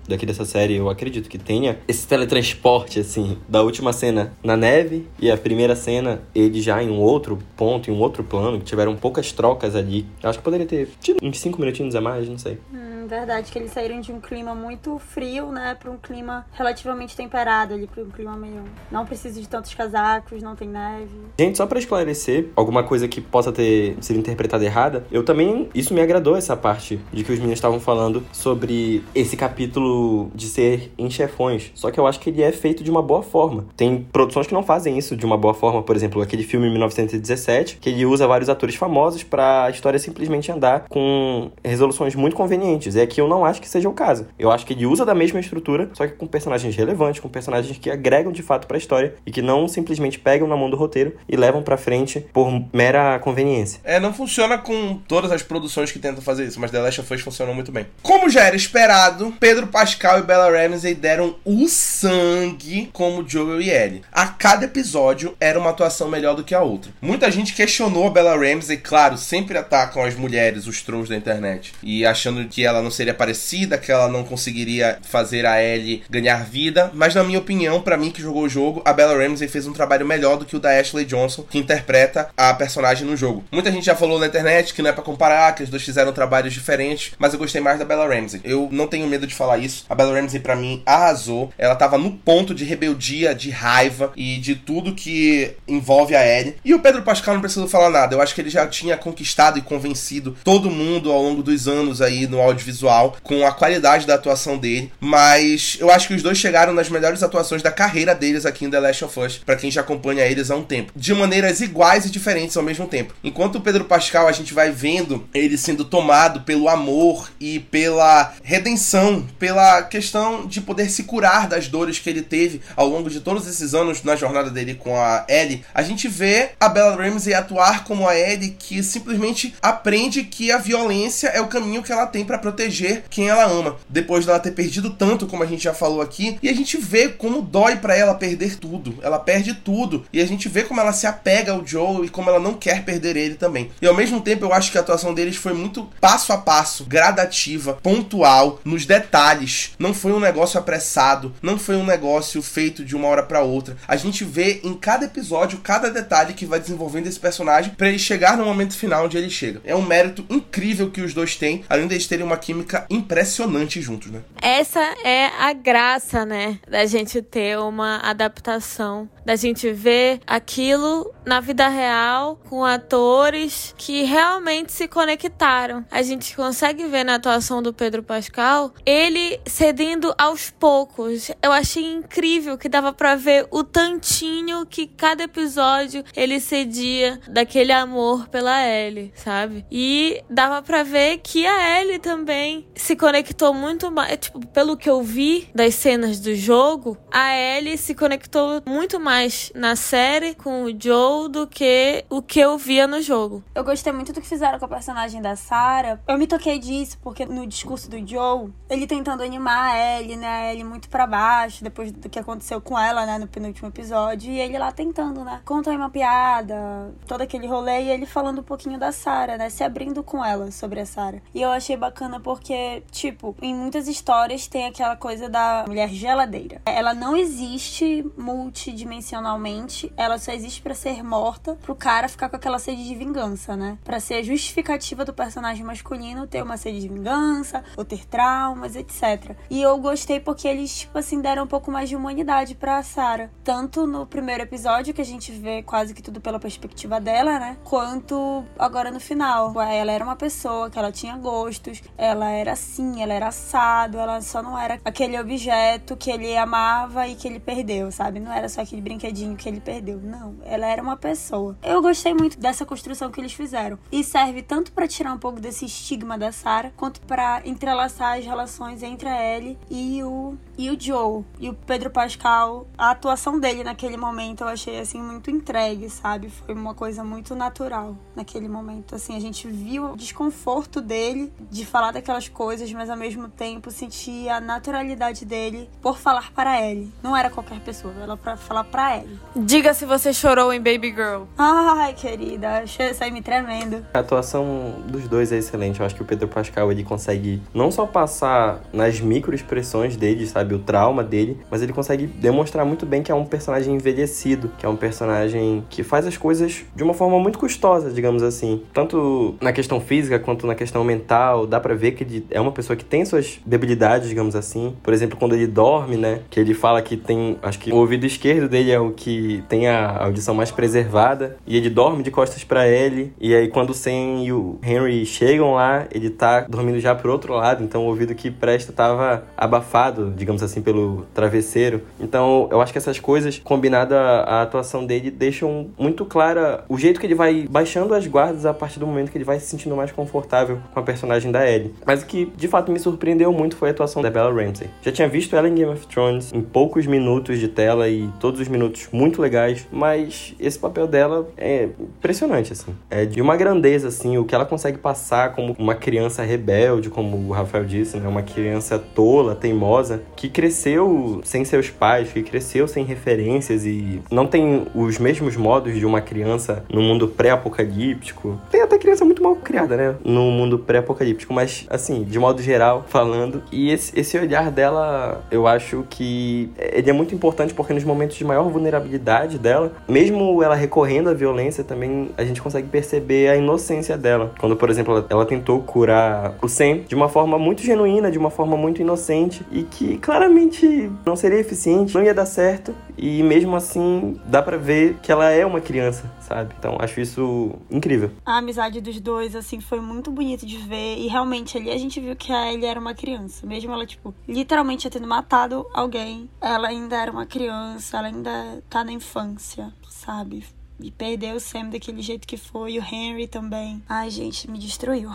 daqui dessa série. Eu acredito que tenha esse teletransporte, assim, da última cena na neve e a primeira cena, ele já em um outro ponto, em um outro plano, que tiveram poucas trocas ali. Eu acho que poderia ter tido uns cinco minutinhos a mais, não sei. Hum, verdade, que eles saíram de um clima muito frio, né, pra um clima relativamente temperado ali, pra um clima meio. Não precisa de tantos casacos, não tem neve. Gente, só pra esclarecer alguma coisa que possa ter sido interpretada errada, eu também. Isso me agradou, essa parte de que os meninos estavam falando sobre esse capítulo de ser em chefões. Só que eu acho que ele é feito de uma boa forma. Tem produções que não fazem isso de uma boa forma, por exemplo, aquele filme 1917, que ele usa vários atores famosos para a história simplesmente andar com resoluções muito convenientes. É que eu não acho que seja o caso. Eu acho que ele usa da mesma estrutura, só que com personagens relevantes, com personagens que agregam de fato para a história e que não simplesmente pegam na mão do roteiro e levam para frente por mera conveniência. É, não funciona com todas as produções que tentam fazer isso, mas The Last of Us funcionou muito bem. Como já era esperado, Pedro Pascal e Bella Ramsey deram o sangue como Joel e Ellie. A cada episódio era uma atuação melhor do que a outra. Muita gente questionou a Bella Ramsey, claro, sempre atacam as mulheres, os trolls da internet, e achando que ela não seria parecida, que ela não conseguiria fazer a Ellie ganhar vida, mas na minha opinião, para mim que jogou o jogo, a Bella Ramsey fez um trabalho melhor do que o da Ashley Johnson, que interpreta a personagem no jogo. Muita gente já falou na internet que não é para comparar, que os dois fizeram trabalhos diferentes, mas eu gostei mais da Bella Ramsey. Eu não tenho medo de falar isso. A Bella Ramsey para mim arrasou. Ela tava no ponto de rebeldia, de raiva e de tudo que envolve a Ellie. E o Pedro Pascal não precisa falar nada. Eu acho que ele já tinha conquistado e convencido todo mundo ao longo dos anos aí no audiovisual com a qualidade da atuação dele, mas eu acho que os dois chegaram nas melhores atuações da carreira deles aqui em The Last of Us, para quem já acompanha eles há um tempo, de maneiras iguais e diferentes ao mesmo tempo. Enquanto o Pedro Pascal a gente vai vendo ele sendo tomado pelo amor e pela redenção, pela questão de poder se curar das dores que ele teve ao longo de todos esses anos na jornada dele com a Ellie, a gente vê a Bella Ramsey atuar como a Ellie que simplesmente aprende que a violência é o caminho que ela tem para proteger quem ela ama, depois dela ter perdido tanto, como a gente já falou aqui, e a gente vê como dói para ela perder tudo. Ela perde tudo, e a gente vê como ela se apega ao Joe e como ela não quer perder ele também. E ao mesmo tempo, eu acho que a atuação deles foi muito passo a passo, gradativa, pontual, nos detalhes. Não foi um negócio apressado, não foi um negócio feito de uma hora para outra. A gente vê em cada episódio cada detalhe que vai desenvolvendo esse personagem para ele chegar no momento final onde ele chega. É um mérito incrível que os dois têm, além deles terem uma química impressionante juntos, né? Essa é a graça, né, da gente ter uma adaptação, da gente ver aquilo na vida real com atores que realmente se conectaram. A gente consegue ver na atuação do Pedro Pascal ele cedendo aos poucos. Eu achei incrível que dava para ver o tantinho que cada episódio ele cedia daquele amor pela Ellie, sabe? E dava para ver que a Ellie também se conectou muito mais, tipo, pelo que eu vi das cenas do jogo, a Ellie se conectou muito mais na série com o Joe do que o que eu via no jogo. Eu gostei muito do que fizeram com a personagem da Sarah. Eu me toquei disso porque no discurso do Joe, ele tentando animar a Ellie, né, Ellie muito para baixo depois do que aconteceu com ela, né, no penúltimo episódio, e ele lá tentando, né, contar uma piada, todo aquele rolê e ele falando um pouquinho da Sarah, né, se abrindo com ela sobre a Sarah. E eu achei bacana porque, tipo, em muitas histórias tem aquela coisa da mulher geladeira. Ela não existe multidimensionalmente, ela só existe para ser morta, pro cara ficar com aquela sede de vingança, né? Para ser a justificativa do personagem masculino ter uma sede de vingança, ou ter traumas, etc. E eu gostei porque eles, tipo assim, deram um pouco mais de humanidade pra Sarah. Tanto no primeiro episódio, que a gente vê quase que tudo pela perspectiva dela, né? Quanto agora no final. Ela era uma pessoa que ela tinha gostos, ela era assim, ela era assado, ela só não era aquele objeto que ele amava e que ele perdeu, sabe? Não era só aquele brinquedinho que ele perdeu. Não, ela era uma pessoa. Eu gostei muito dessa construção que eles fizeram. E serve tanto para tirar um pouco desse estigma da Sarah, quanto para entrelaçar as relações entre a Ellie e o e o Joe e o Pedro Pascal, a atuação dele naquele momento eu achei assim muito entregue, sabe? Foi uma coisa muito natural naquele momento. Assim, a gente viu o desconforto dele de falar daquelas coisas, mas ao mesmo tempo sentia a naturalidade dele por falar para ele. Não era qualquer pessoa, era para falar para ele. Diga se você chorou em Baby Girl. Ai, querida, saí me tremendo. A atuação dos dois é excelente. Eu acho que o Pedro Pascal ele consegue não só passar nas microexpressões dele, sabe, o trauma dele, mas ele consegue demonstrar muito bem que é um personagem envelhecido, que é um personagem que faz as coisas de uma forma muito custosa, digamos assim. Tanto na questão física quanto na questão mental, dá para ver que ele é uma pessoa que tem suas debilidades, digamos assim. Por exemplo, quando ele dorme, né, que ele fala que tem, acho que o ouvido esquerdo dele é o que tem a audição mais preservada, e ele dorme de costas para ele, e aí quando o Sam e o Henry chegam lá, ele tá dormindo já pro outro lado, então o ouvido que presta tava abafado, digamos assim, pelo travesseiro. Então, eu acho que essas coisas, combinada à atuação dele, deixam muito clara o jeito que ele vai baixando as guardas a partir do momento que ele vai se sentindo mais confortável com a personagem da Ellie. Mas o que de fato me surpreendeu muito foi a atuação da Bella Ramsey. Já tinha visto ela em Game of Thrones em poucos minutos de tela e todos os minutos muito legais, mas esse esse papel dela é impressionante, assim. É de uma grandeza, assim, o que ela consegue passar como uma criança rebelde, como o Rafael disse, né? Uma criança tola, teimosa, que cresceu sem seus pais, que cresceu sem referências e não tem os mesmos modos de uma criança no mundo pré-apocalíptico. Tem até criança muito mal criada, né? No mundo pré-apocalíptico, mas, assim, de modo geral, falando. E esse, esse olhar dela, eu acho que ele é muito importante porque nos momentos de maior vulnerabilidade dela, mesmo recorrendo à violência, também a gente consegue perceber a inocência dela. Quando, por exemplo, ela, ela tentou curar o Sam de uma forma muito genuína, de uma forma muito inocente e que claramente não seria eficiente, não ia dar certo. E mesmo assim, dá para ver que ela é uma criança, sabe? Então, acho isso incrível. A amizade dos dois, assim, foi muito bonito de ver. E realmente ali a gente viu que a Ellie era uma criança. Mesmo ela, tipo, literalmente tendo matado alguém, ela ainda era uma criança, ela ainda tá na infância, sabe? E perdeu o Sam daquele jeito que foi, o Henry também. Ai, gente, me destruiu.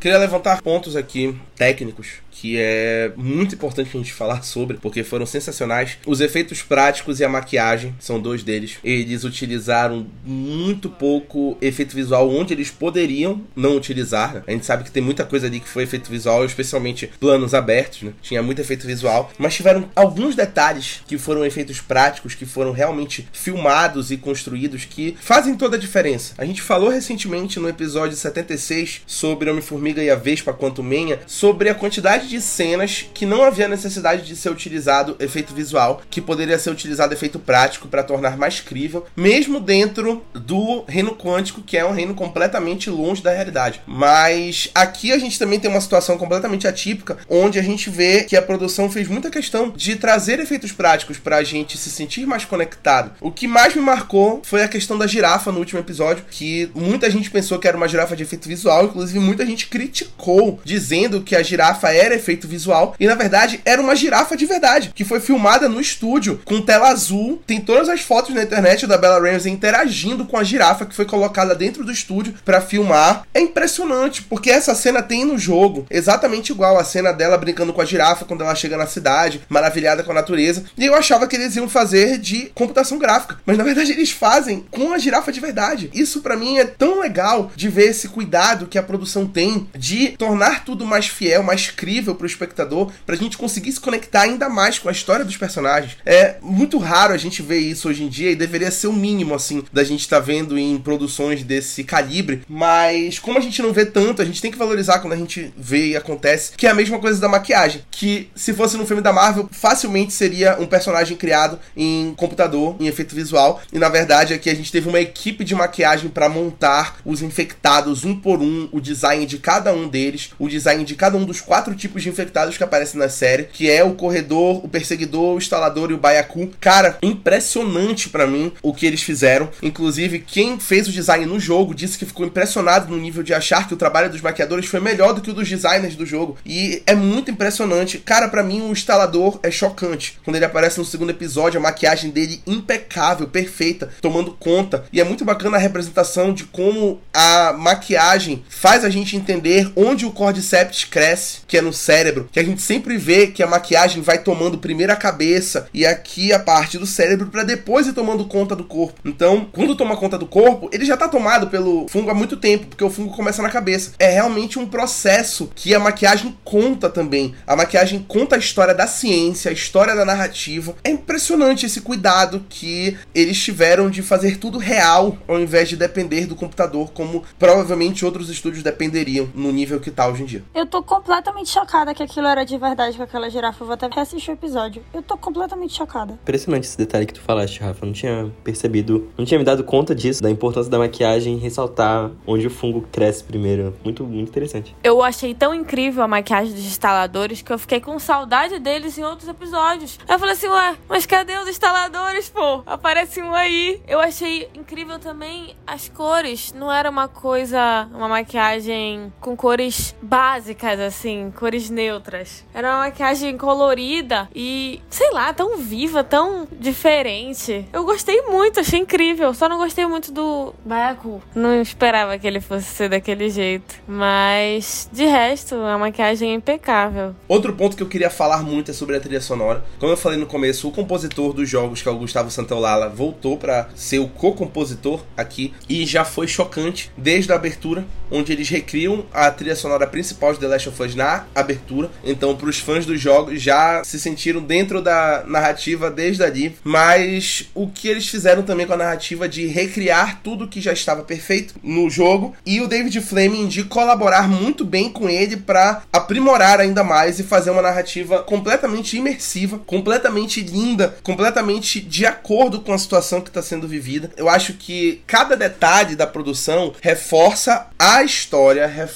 Queria levantar pontos aqui técnicos que é muito importante a gente falar sobre, porque foram sensacionais. Os efeitos práticos e a maquiagem são dois deles. Eles utilizaram muito pouco efeito visual onde eles poderiam não utilizar. Né? A gente sabe que tem muita coisa ali que foi efeito visual, especialmente planos abertos, né? Tinha muito efeito visual, mas tiveram alguns detalhes que foram efeitos práticos, que foram realmente filmados e construídos, que fazem toda a diferença. A gente falou recentemente no episódio 76 sobre Homem-Formiga e a Vespa Quantumania, sobre a quantidade de cenas que não havia necessidade de ser utilizado efeito visual, que poderia ser utilizado efeito prático para tornar mais crível, mesmo dentro do reino quântico, que é um reino completamente longe da realidade. Mas aqui a gente também tem uma situação completamente atípica, onde a gente vê que a produção fez muita questão de trazer efeitos práticos para a gente se sentir mais conectado. O que mais me marcou foi a questão da girafa no último episódio, que muita gente pensou que era uma girafa de efeito visual, inclusive muita gente criticou, dizendo que a girafa era efeito visual. E na verdade era uma girafa de verdade, que foi filmada no estúdio com tela azul. Tem todas as fotos na internet da Bella Ramsey interagindo com a girafa que foi colocada dentro do estúdio para filmar. É impressionante, porque essa cena tem no jogo exatamente igual a cena dela brincando com a girafa quando ela chega na cidade, maravilhada com a natureza. E eu achava que eles iam fazer de computação gráfica, mas na verdade eles fazem com a girafa de verdade. Isso para mim é tão legal de ver esse cuidado que a produção tem de tornar tudo mais fiel, mais crível para pro espectador, pra gente conseguir se conectar ainda mais com a história dos personagens. É muito raro a gente ver isso hoje em dia e deveria ser o mínimo, assim, da gente estar tá vendo em produções desse calibre, mas como a gente não vê tanto, a gente tem que valorizar quando a gente vê e acontece, que é a mesma coisa da maquiagem, que se fosse no filme da Marvel, facilmente seria um personagem criado em computador, em efeito visual, e na verdade aqui a gente teve uma equipe de maquiagem para montar os infectados um por um, o design de cada um deles, o design de cada um dos quatro tipos tipos de infectados que aparecem na série, que é o corredor, o perseguidor, o instalador e o baiacu. Cara, impressionante para mim o que eles fizeram. Inclusive, quem fez o design no jogo disse que ficou impressionado no nível de achar que o trabalho dos maquiadores foi melhor do que o dos designers do jogo. E é muito impressionante. Cara, para mim o instalador é chocante. Quando ele aparece no segundo episódio, a maquiagem dele impecável, perfeita, tomando conta. E é muito bacana a representação de como a maquiagem faz a gente entender onde o Cordyceps cresce, que é no cérebro, que a gente sempre vê que a maquiagem vai tomando primeiro a cabeça e aqui a parte do cérebro para depois ir tomando conta do corpo. Então, quando toma conta do corpo, ele já tá tomado pelo fungo há muito tempo, porque o fungo começa na cabeça. É realmente um processo que a maquiagem conta também. A maquiagem conta a história da ciência, a história da narrativa. É impressionante esse cuidado que eles tiveram de fazer tudo real ao invés de depender do computador, como provavelmente outros estúdios dependeriam no nível que tá hoje em dia. Eu tô completamente chocada que aquilo era de verdade com aquela girafa. Eu vou até reassistir o episódio. Eu tô completamente chocada. Impressionante esse detalhe que tu falaste, Rafa. Eu não tinha percebido, não tinha me dado conta disso, da importância da maquiagem ressaltar onde o fungo cresce primeiro. Muito, muito interessante. Eu achei tão incrível a maquiagem dos instaladores que eu fiquei com saudade deles em outros episódios. Eu falei assim, ué, mas cadê os instaladores, pô? Aparece um aí. Eu achei incrível também as cores. Não era uma coisa, uma maquiagem com cores básicas, assim, cores neutras. Era uma maquiagem colorida e, sei lá, tão viva, tão diferente. Eu gostei muito, achei incrível. Só não gostei muito do Baiacu. Não esperava que ele fosse ser daquele jeito. Mas, de resto, a maquiagem é impecável. Outro ponto que eu queria falar muito é sobre a trilha sonora. Como eu falei no começo, o compositor dos jogos, que é o Gustavo Santaolala, voltou para ser o co-compositor aqui e já foi chocante desde a abertura, onde eles recriam a trilha sonora principal de The Last of Us na abertura. Então, para os fãs dos jogos já se sentiram dentro da narrativa desde ali. Mas o que eles fizeram também com a narrativa de recriar tudo que já estava perfeito no jogo e o David Fleming de colaborar muito bem com ele para aprimorar ainda mais e fazer uma narrativa completamente imersiva, completamente linda, completamente de acordo com a situação que está sendo vivida. Eu acho que cada detalhe da produção reforça a história, reforça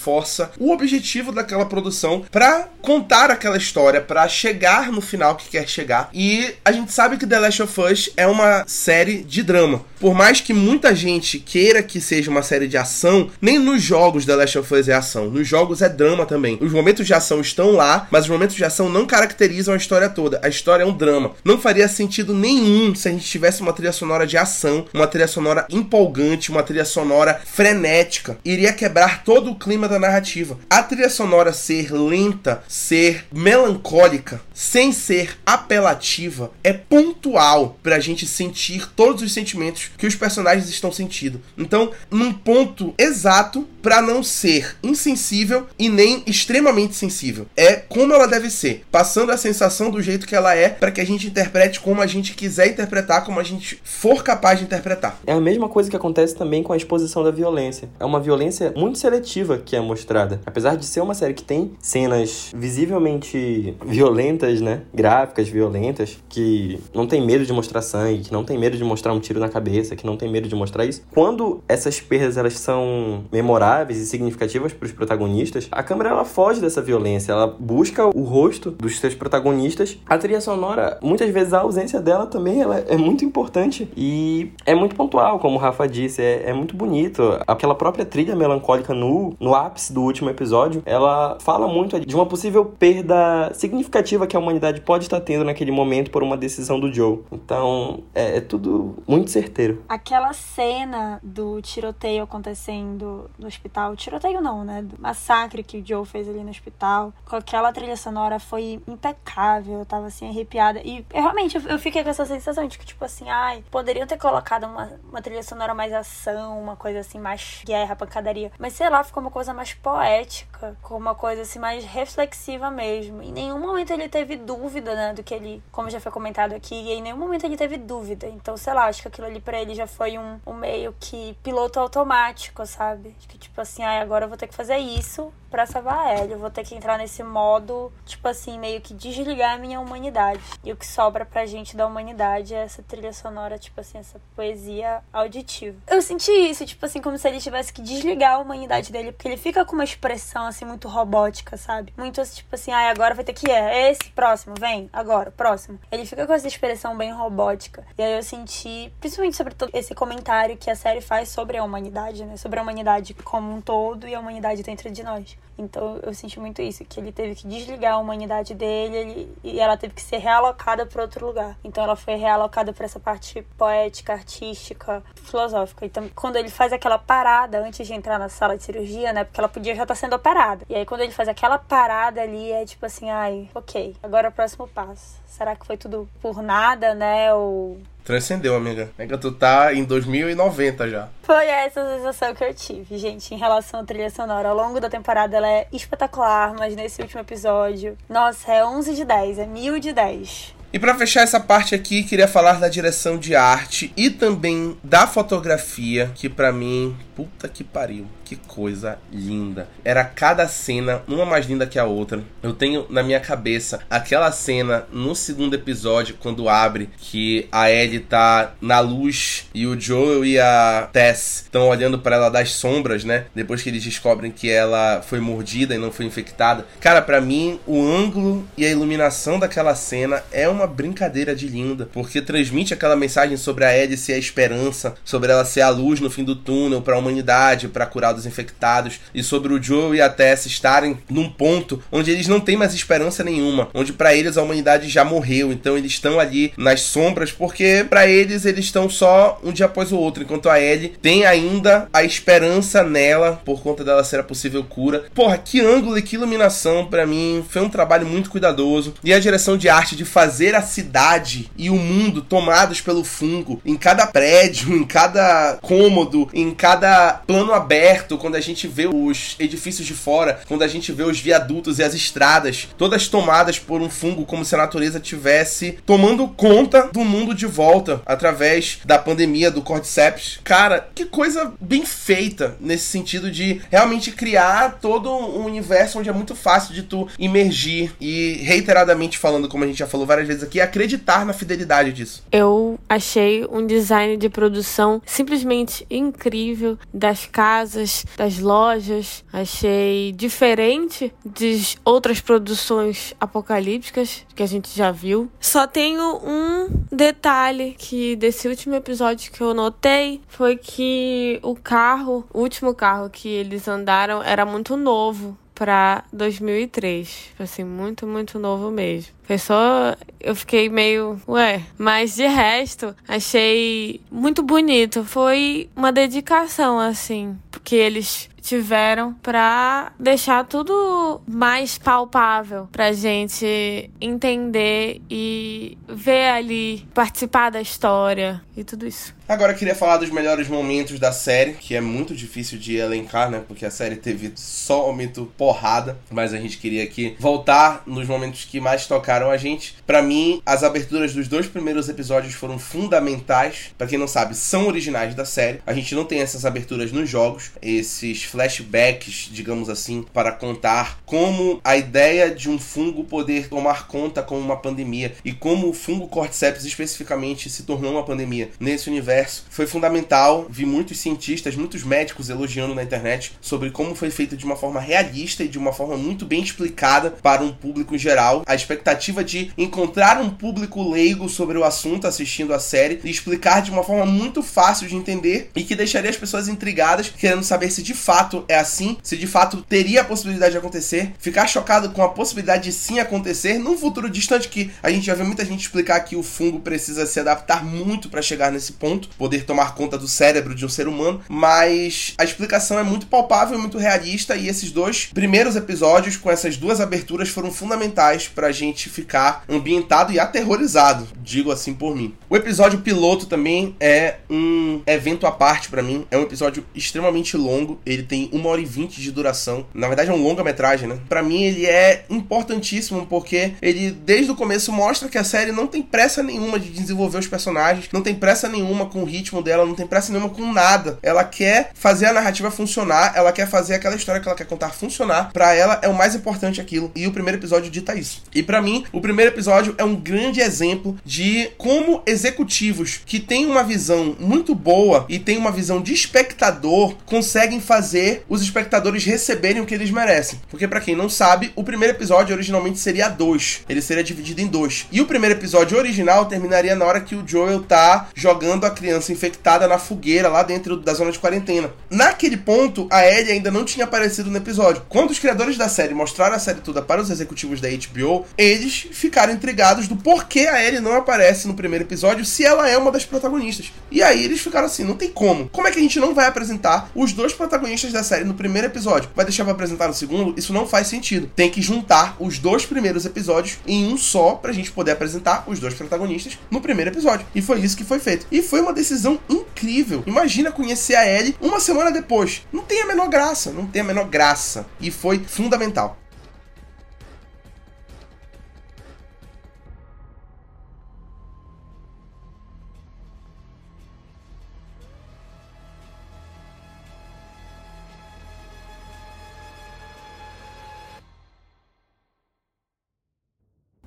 o objetivo daquela produção para contar aquela história, para chegar no final que quer chegar. E a gente sabe que The Last of Us é uma série de drama. Por mais que muita gente queira que seja uma série de ação, nem nos jogos The Last of Us é ação. Nos jogos é drama também. Os momentos de ação estão lá, mas os momentos de ação não caracterizam a história toda. A história é um drama. Não faria sentido nenhum se a gente tivesse uma trilha sonora de ação, uma trilha sonora empolgante, uma trilha sonora frenética. Iria quebrar todo o clima da narrativa. A trilha sonora ser lenta, ser melancólica, sem ser apelativa, é pontual pra gente sentir todos os sentimentos que os personagens estão sentindo. Então, num ponto exato para não ser insensível e nem extremamente sensível. É como ela deve ser, passando a sensação do jeito que ela é para que a gente interprete como a gente quiser interpretar, como a gente for capaz de interpretar. É a mesma coisa que acontece também com a exposição da violência. É uma violência muito seletiva que é mostrada. Apesar de ser uma série que tem cenas visivelmente violentas, né? Gráficas, violentas, que não tem medo de mostrar sangue, que não tem medo de mostrar um tiro na cabeça, que não tem medo de mostrar isso. Quando essas perdas elas são memoráveis e significativas para os protagonistas, a câmera ela foge dessa violência, ela busca o rosto dos seus protagonistas. A trilha sonora, muitas vezes a ausência dela também ela é muito importante e é muito pontual, como o Rafa disse, é, é muito bonito. Aquela própria trilha melancólica no, no ápice do último episódio, ela fala muito de uma possível perda significativa que a humanidade pode estar tendo naquele momento por uma decisão do Joe. Então, é, é tudo muito certeiro. Aquela cena do tiroteio acontecendo no hospital, tiroteio não, né? Do massacre que o Joe fez ali no hospital, com aquela trilha sonora foi impecável, eu tava assim arrepiada. E eu, realmente eu, fiquei com essa sensação de que, tipo assim, ai, poderiam ter colocado uma, uma trilha sonora mais ação, uma coisa assim, mais guerra, pancadaria. Mas sei lá, ficou uma coisa mais poética, com uma coisa assim mais reflexiva mesmo. Em nenhum momento ele teve dúvida, né, do que ele, como já foi comentado aqui, e em nenhum momento ele teve dúvida. Então, sei lá, acho que aquilo ali pra ele já foi um, um meio que piloto automático, sabe? Acho que tipo assim, ai, agora eu vou ter que fazer isso para salvar a Ellie. Eu vou ter que entrar nesse modo, tipo assim, meio que desligar a minha humanidade. E o que sobra pra gente da humanidade é essa trilha sonora, tipo assim, essa poesia auditiva. Eu senti isso, tipo assim, como se ele tivesse que desligar a humanidade dele, porque ele fica com uma expressão assim muito robótica, sabe? Muito assim, tipo assim, ai, agora vai ter que ir. É esse, próximo, vem, agora, próximo. Ele fica com essa expressão bem robótica. E aí eu senti, principalmente sobre todo esse comentário que a série faz sobre a humanidade, né? Sobre a humanidade como um todo e a humanidade dentro de nós. Então eu senti muito isso, que ele teve que desligar a humanidade dele ele, e ela teve que ser realocada para outro lugar. Então ela foi realocada para essa parte poética, artística, filosófica. Então quando ele faz aquela parada antes de entrar na sala de cirurgia, né? Porque ela podia já estar tá sendo operada. E aí quando ele faz aquela parada ali, é tipo assim, ai, ok, agora é o próximo passo. Será que foi tudo por nada, né? Ou Transcendeu, amiga. É que tu tá em 2090 já. Foi essa a sensação que eu tive, gente, em relação à trilha sonora. Ao longo da temporada ela é espetacular, mas nesse último episódio, nossa, é 11 de 10, é mil de 10. E para fechar essa parte aqui, queria falar da direção de arte e também da fotografia, que para mim, puta que pariu, que coisa linda. Era cada cena uma mais linda que a outra. Eu tenho na minha cabeça aquela cena no segundo episódio quando abre que a Ellie tá na luz e o Joel e a Tess estão olhando para ela das sombras, né? Depois que eles descobrem que ela foi mordida e não foi infectada. Cara, para mim o ângulo e a iluminação daquela cena é uma brincadeira de linda, porque transmite aquela mensagem sobre a Ellie ser a esperança, sobre ela ser a luz no fim do túnel para uma humanidade para curar os infectados e sobre o Joe e a Tess estarem num ponto onde eles não têm mais esperança nenhuma, onde para eles a humanidade já morreu, então eles estão ali nas sombras porque para eles eles estão só um dia após o outro, enquanto a Ellie tem ainda a esperança nela por conta dela ser a possível cura. Porra, que ângulo e que iluminação para mim, foi um trabalho muito cuidadoso e a direção de arte de fazer a cidade e o mundo tomados pelo fungo em cada prédio, em cada cômodo, em cada plano aberto, quando a gente vê os edifícios de fora, quando a gente vê os viadutos e as estradas, todas tomadas por um fungo, como se a natureza tivesse tomando conta do mundo de volta através da pandemia do Cordyceps. Cara, que coisa bem feita nesse sentido de realmente criar todo um universo onde é muito fácil de tu imergir e reiteradamente falando, como a gente já falou várias vezes aqui, acreditar na fidelidade disso. Eu achei um design de produção simplesmente incrível das casas, das lojas. Achei diferente de outras produções apocalípticas que a gente já viu. Só tenho um detalhe que desse último episódio que eu notei foi que o carro, o último carro que eles andaram era muito novo pra 2003. Tipo assim, muito, muito novo mesmo. Foi só. Eu fiquei meio. Ué. Mas de resto, achei muito bonito. Foi uma dedicação, assim. Porque eles tiveram para deixar tudo mais palpável pra gente entender e ver ali, participar da história e tudo isso. Agora eu queria falar dos melhores momentos da série, que é muito difícil de elencar, né? Porque a série teve só aumento porrada, mas a gente queria aqui voltar nos momentos que mais tocaram a gente. Para mim, as aberturas dos dois primeiros episódios foram fundamentais. Para quem não sabe, são originais da série. A gente não tem essas aberturas nos jogos, esses flashbacks, digamos assim, para contar como a ideia de um fungo poder tomar conta como uma pandemia e como o fungo Cordyceps especificamente se tornou uma pandemia nesse universo foi fundamental. Vi muitos cientistas, muitos médicos elogiando na internet sobre como foi feito de uma forma realista e de uma forma muito bem explicada para um público em geral. A expectativa de encontrar um público leigo sobre o assunto assistindo a série e explicar de uma forma muito fácil de entender e que deixaria as pessoas intrigadas, querendo saber se de fato é assim, se de fato teria a possibilidade de acontecer, ficar chocado com a possibilidade de sim acontecer num futuro distante que a gente já vê muita gente explicar que o fungo precisa se adaptar muito para chegar nesse ponto poder tomar conta do cérebro de um ser humano, mas a explicação é muito palpável, muito realista e esses dois primeiros episódios com essas duas aberturas foram fundamentais pra gente ficar ambientado e aterrorizado, digo assim por mim. O episódio piloto também é um evento à parte para mim, é um episódio extremamente longo, ele tem uma hora e vinte de duração, na verdade é um longa-metragem, né? Para mim ele é importantíssimo porque ele desde o começo mostra que a série não tem pressa nenhuma de desenvolver os personagens, não tem pressa nenhuma com o ritmo dela, não tem pressa nenhuma com nada. Ela quer fazer a narrativa funcionar, ela quer fazer aquela história que ela quer contar funcionar. Para ela é o mais importante aquilo. E o primeiro episódio dita isso. E para mim, o primeiro episódio é um grande exemplo de como executivos que têm uma visão muito boa e têm uma visão de espectador conseguem fazer os espectadores receberem o que eles merecem. Porque para quem não sabe, o primeiro episódio originalmente seria dois. Ele seria dividido em dois. E o primeiro episódio original terminaria na hora que o Joel tá jogando a criança infectada na fogueira lá dentro da zona de quarentena. Naquele ponto, a Ellie ainda não tinha aparecido no episódio. Quando os criadores da série mostraram a série toda para os executivos da HBO, eles ficaram intrigados do porquê a Ellie não aparece no primeiro episódio se ela é uma das protagonistas. E aí eles ficaram assim, não tem como. Como é que a gente não vai apresentar os dois protagonistas da série no primeiro episódio? Vai deixar pra apresentar no segundo? Isso não faz sentido. Tem que juntar os dois primeiros episódios em um só pra gente poder apresentar os dois protagonistas no primeiro episódio. E foi isso que foi feito. E foi uma decisão incrível. Imagina conhecer a Ellie uma semana depois. Não tem a menor graça, não tem a menor graça. E foi fundamental.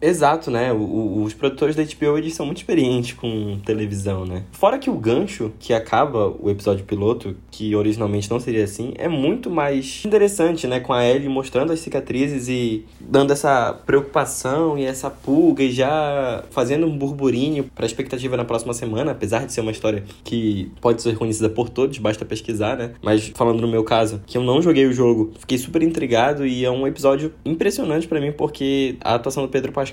Exato, né? O, o, os produtores da HBO eles são muito experientes com televisão, né? Fora que o gancho que acaba o episódio piloto, que originalmente não seria assim, é muito mais interessante, né? Com a Ellie mostrando as cicatrizes e dando essa preocupação e essa pulga e já fazendo um burburinho pra expectativa na próxima semana, apesar de ser uma história que pode ser conhecida por todos, basta pesquisar, né? Mas falando no meu caso, que eu não joguei o jogo, fiquei super intrigado e é um episódio impressionante para mim porque a atuação do Pedro Pascal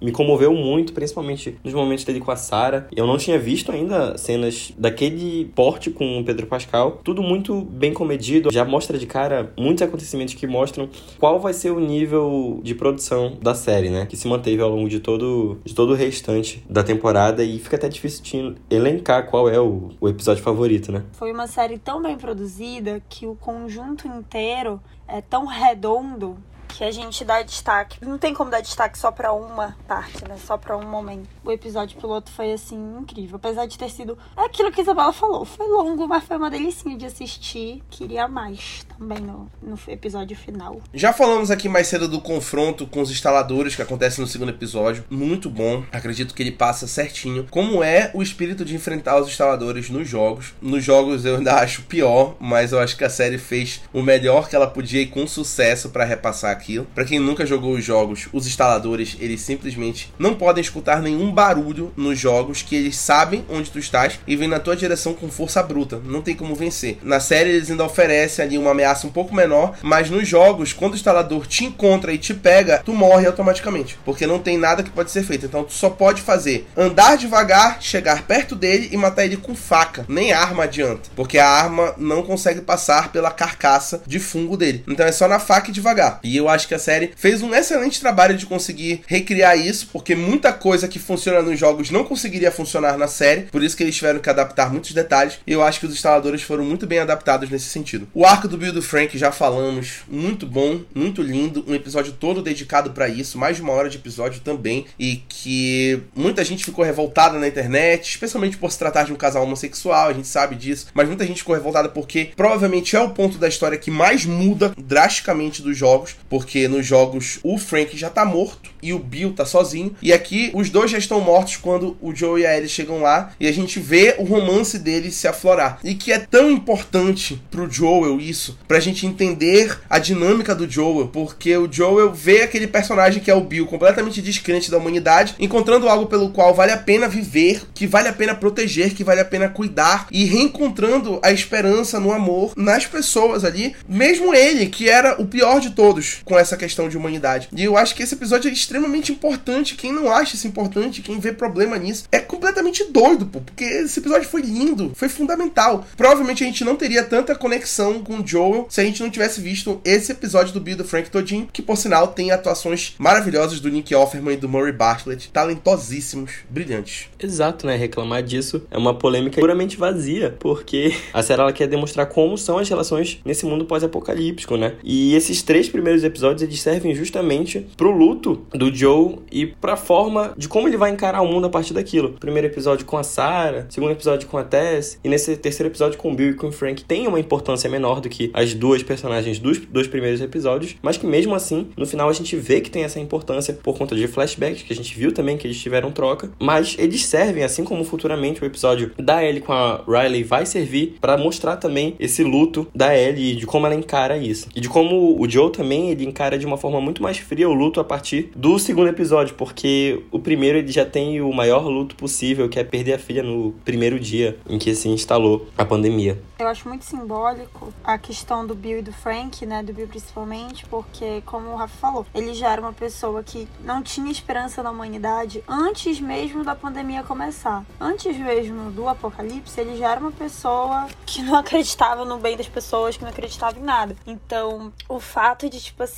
me comoveu muito, principalmente nos momentos dele com a Sarah. Eu não tinha visto ainda cenas daquele porte com o Pedro Pascal, tudo muito bem comedido, já mostra de cara muitos acontecimentos que mostram qual vai ser o nível de produção da série, né? Que se manteve ao longo de todo, de todo o restante da temporada e fica até difícil de elencar qual é o, o episódio favorito, né? Foi uma série tão bem produzida que o conjunto inteiro é tão redondo que a gente dá destaque. Não tem como dar destaque só para uma parte, né? Só para um momento. O episódio piloto foi assim incrível, apesar de ter sido é aquilo que a Isabela falou, foi longo, mas foi uma delicinha de assistir. Queria mais também no, no episódio final. Já falamos aqui mais cedo do confronto com os instaladores que acontece no segundo episódio, muito bom. Acredito que ele passa certinho como é o espírito de enfrentar os instaladores nos jogos. Nos jogos eu ainda acho pior, mas eu acho que a série fez o melhor que ela podia e com sucesso para repassar aquilo. Para quem nunca jogou os jogos, os instaladores, eles simplesmente não podem escutar nenhum barulho nos jogos que eles sabem onde tu estás e vêm na tua direção com força bruta. Não tem como vencer. Na série eles ainda oferecem ali uma ameaça um pouco menor, mas nos jogos, quando o instalador te encontra e te pega, tu morre automaticamente, porque não tem nada que pode ser feito. Então tu só pode fazer andar devagar, chegar perto dele e matar ele com faca. Nem arma adianta, porque a arma não consegue passar pela carcaça de fungo dele. Então é só na faca e devagar. E eu acho que a série. Fez um excelente trabalho de conseguir recriar isso, porque muita coisa que funciona nos jogos não conseguiria funcionar na série, por isso que eles tiveram que adaptar muitos detalhes, e eu acho que os instaladores foram muito bem adaptados nesse sentido. O arco do Bill do Frank, já falamos, muito bom, muito lindo, um episódio todo dedicado para isso, mais de uma hora de episódio também, e que muita gente ficou revoltada na internet, especialmente por se tratar de um casal homossexual, a gente sabe disso, mas muita gente ficou revoltada porque provavelmente é o ponto da história que mais muda drasticamente dos jogos, porque nos jogos o Frank já tá morto e o Bill tá sozinho. E aqui os dois já estão mortos quando o Joe e a Ellie chegam lá e a gente vê o romance deles se aflorar. E que é tão importante pro Joel isso, pra gente entender a dinâmica do Joel, porque o Joel vê aquele personagem que é o Bill completamente descrente da humanidade, encontrando algo pelo qual vale a pena viver, que vale a pena proteger, que vale a pena cuidar e reencontrando a esperança no amor nas pessoas ali, mesmo ele que era o pior de todos com essa questão de humanidade. E eu acho que esse episódio é extremamente importante. Quem não acha isso importante, quem vê problema nisso, é completamente doido, pô, porque esse episódio foi lindo, foi fundamental. Provavelmente a gente não teria tanta conexão com o Joel se a gente não tivesse visto esse episódio do Bill do Frank todinho, que por sinal tem atuações maravilhosas do Nick Offerman e do Murray Bartlett, talentosíssimos, brilhantes. Exato, né? Reclamar disso é uma polêmica puramente vazia, porque a série ela quer demonstrar como são as relações nesse mundo pós-apocalíptico, né? E esses três primeiros episódios eles servem justamente pro luto do Joe e pra forma de como ele vai encarar o mundo a partir daquilo. Primeiro episódio com a Sarah, segundo episódio com a Tess, e nesse terceiro episódio com o Bill e com o Frank tem uma importância menor do que as duas personagens dos dois primeiros episódios, mas que mesmo assim, no final a gente vê que tem essa importância por conta de flashbacks, que a gente viu também que eles tiveram troca, mas eles servem, assim como futuramente o episódio da Ellie com a Riley vai servir para mostrar também esse luto da Ellie e de como ela encara isso. E de como o Joe também ele encara de uma forma muito mais fria o luto a partir do segundo episódio, porque o primeiro ele já tem o maior luto possível, que é perder a filha no primeiro dia em que se instalou a pandemia. Eu acho muito simbólico a questão do Bill e do Frank, né? Do Bill principalmente, porque, como o Rafa falou, ele já era uma pessoa que não tinha esperança na humanidade antes mesmo da pandemia começar. Antes mesmo do apocalipse, ele já era uma pessoa que não acreditava no bem das pessoas, que não acreditava em nada. Então, o fato de, tipo assim,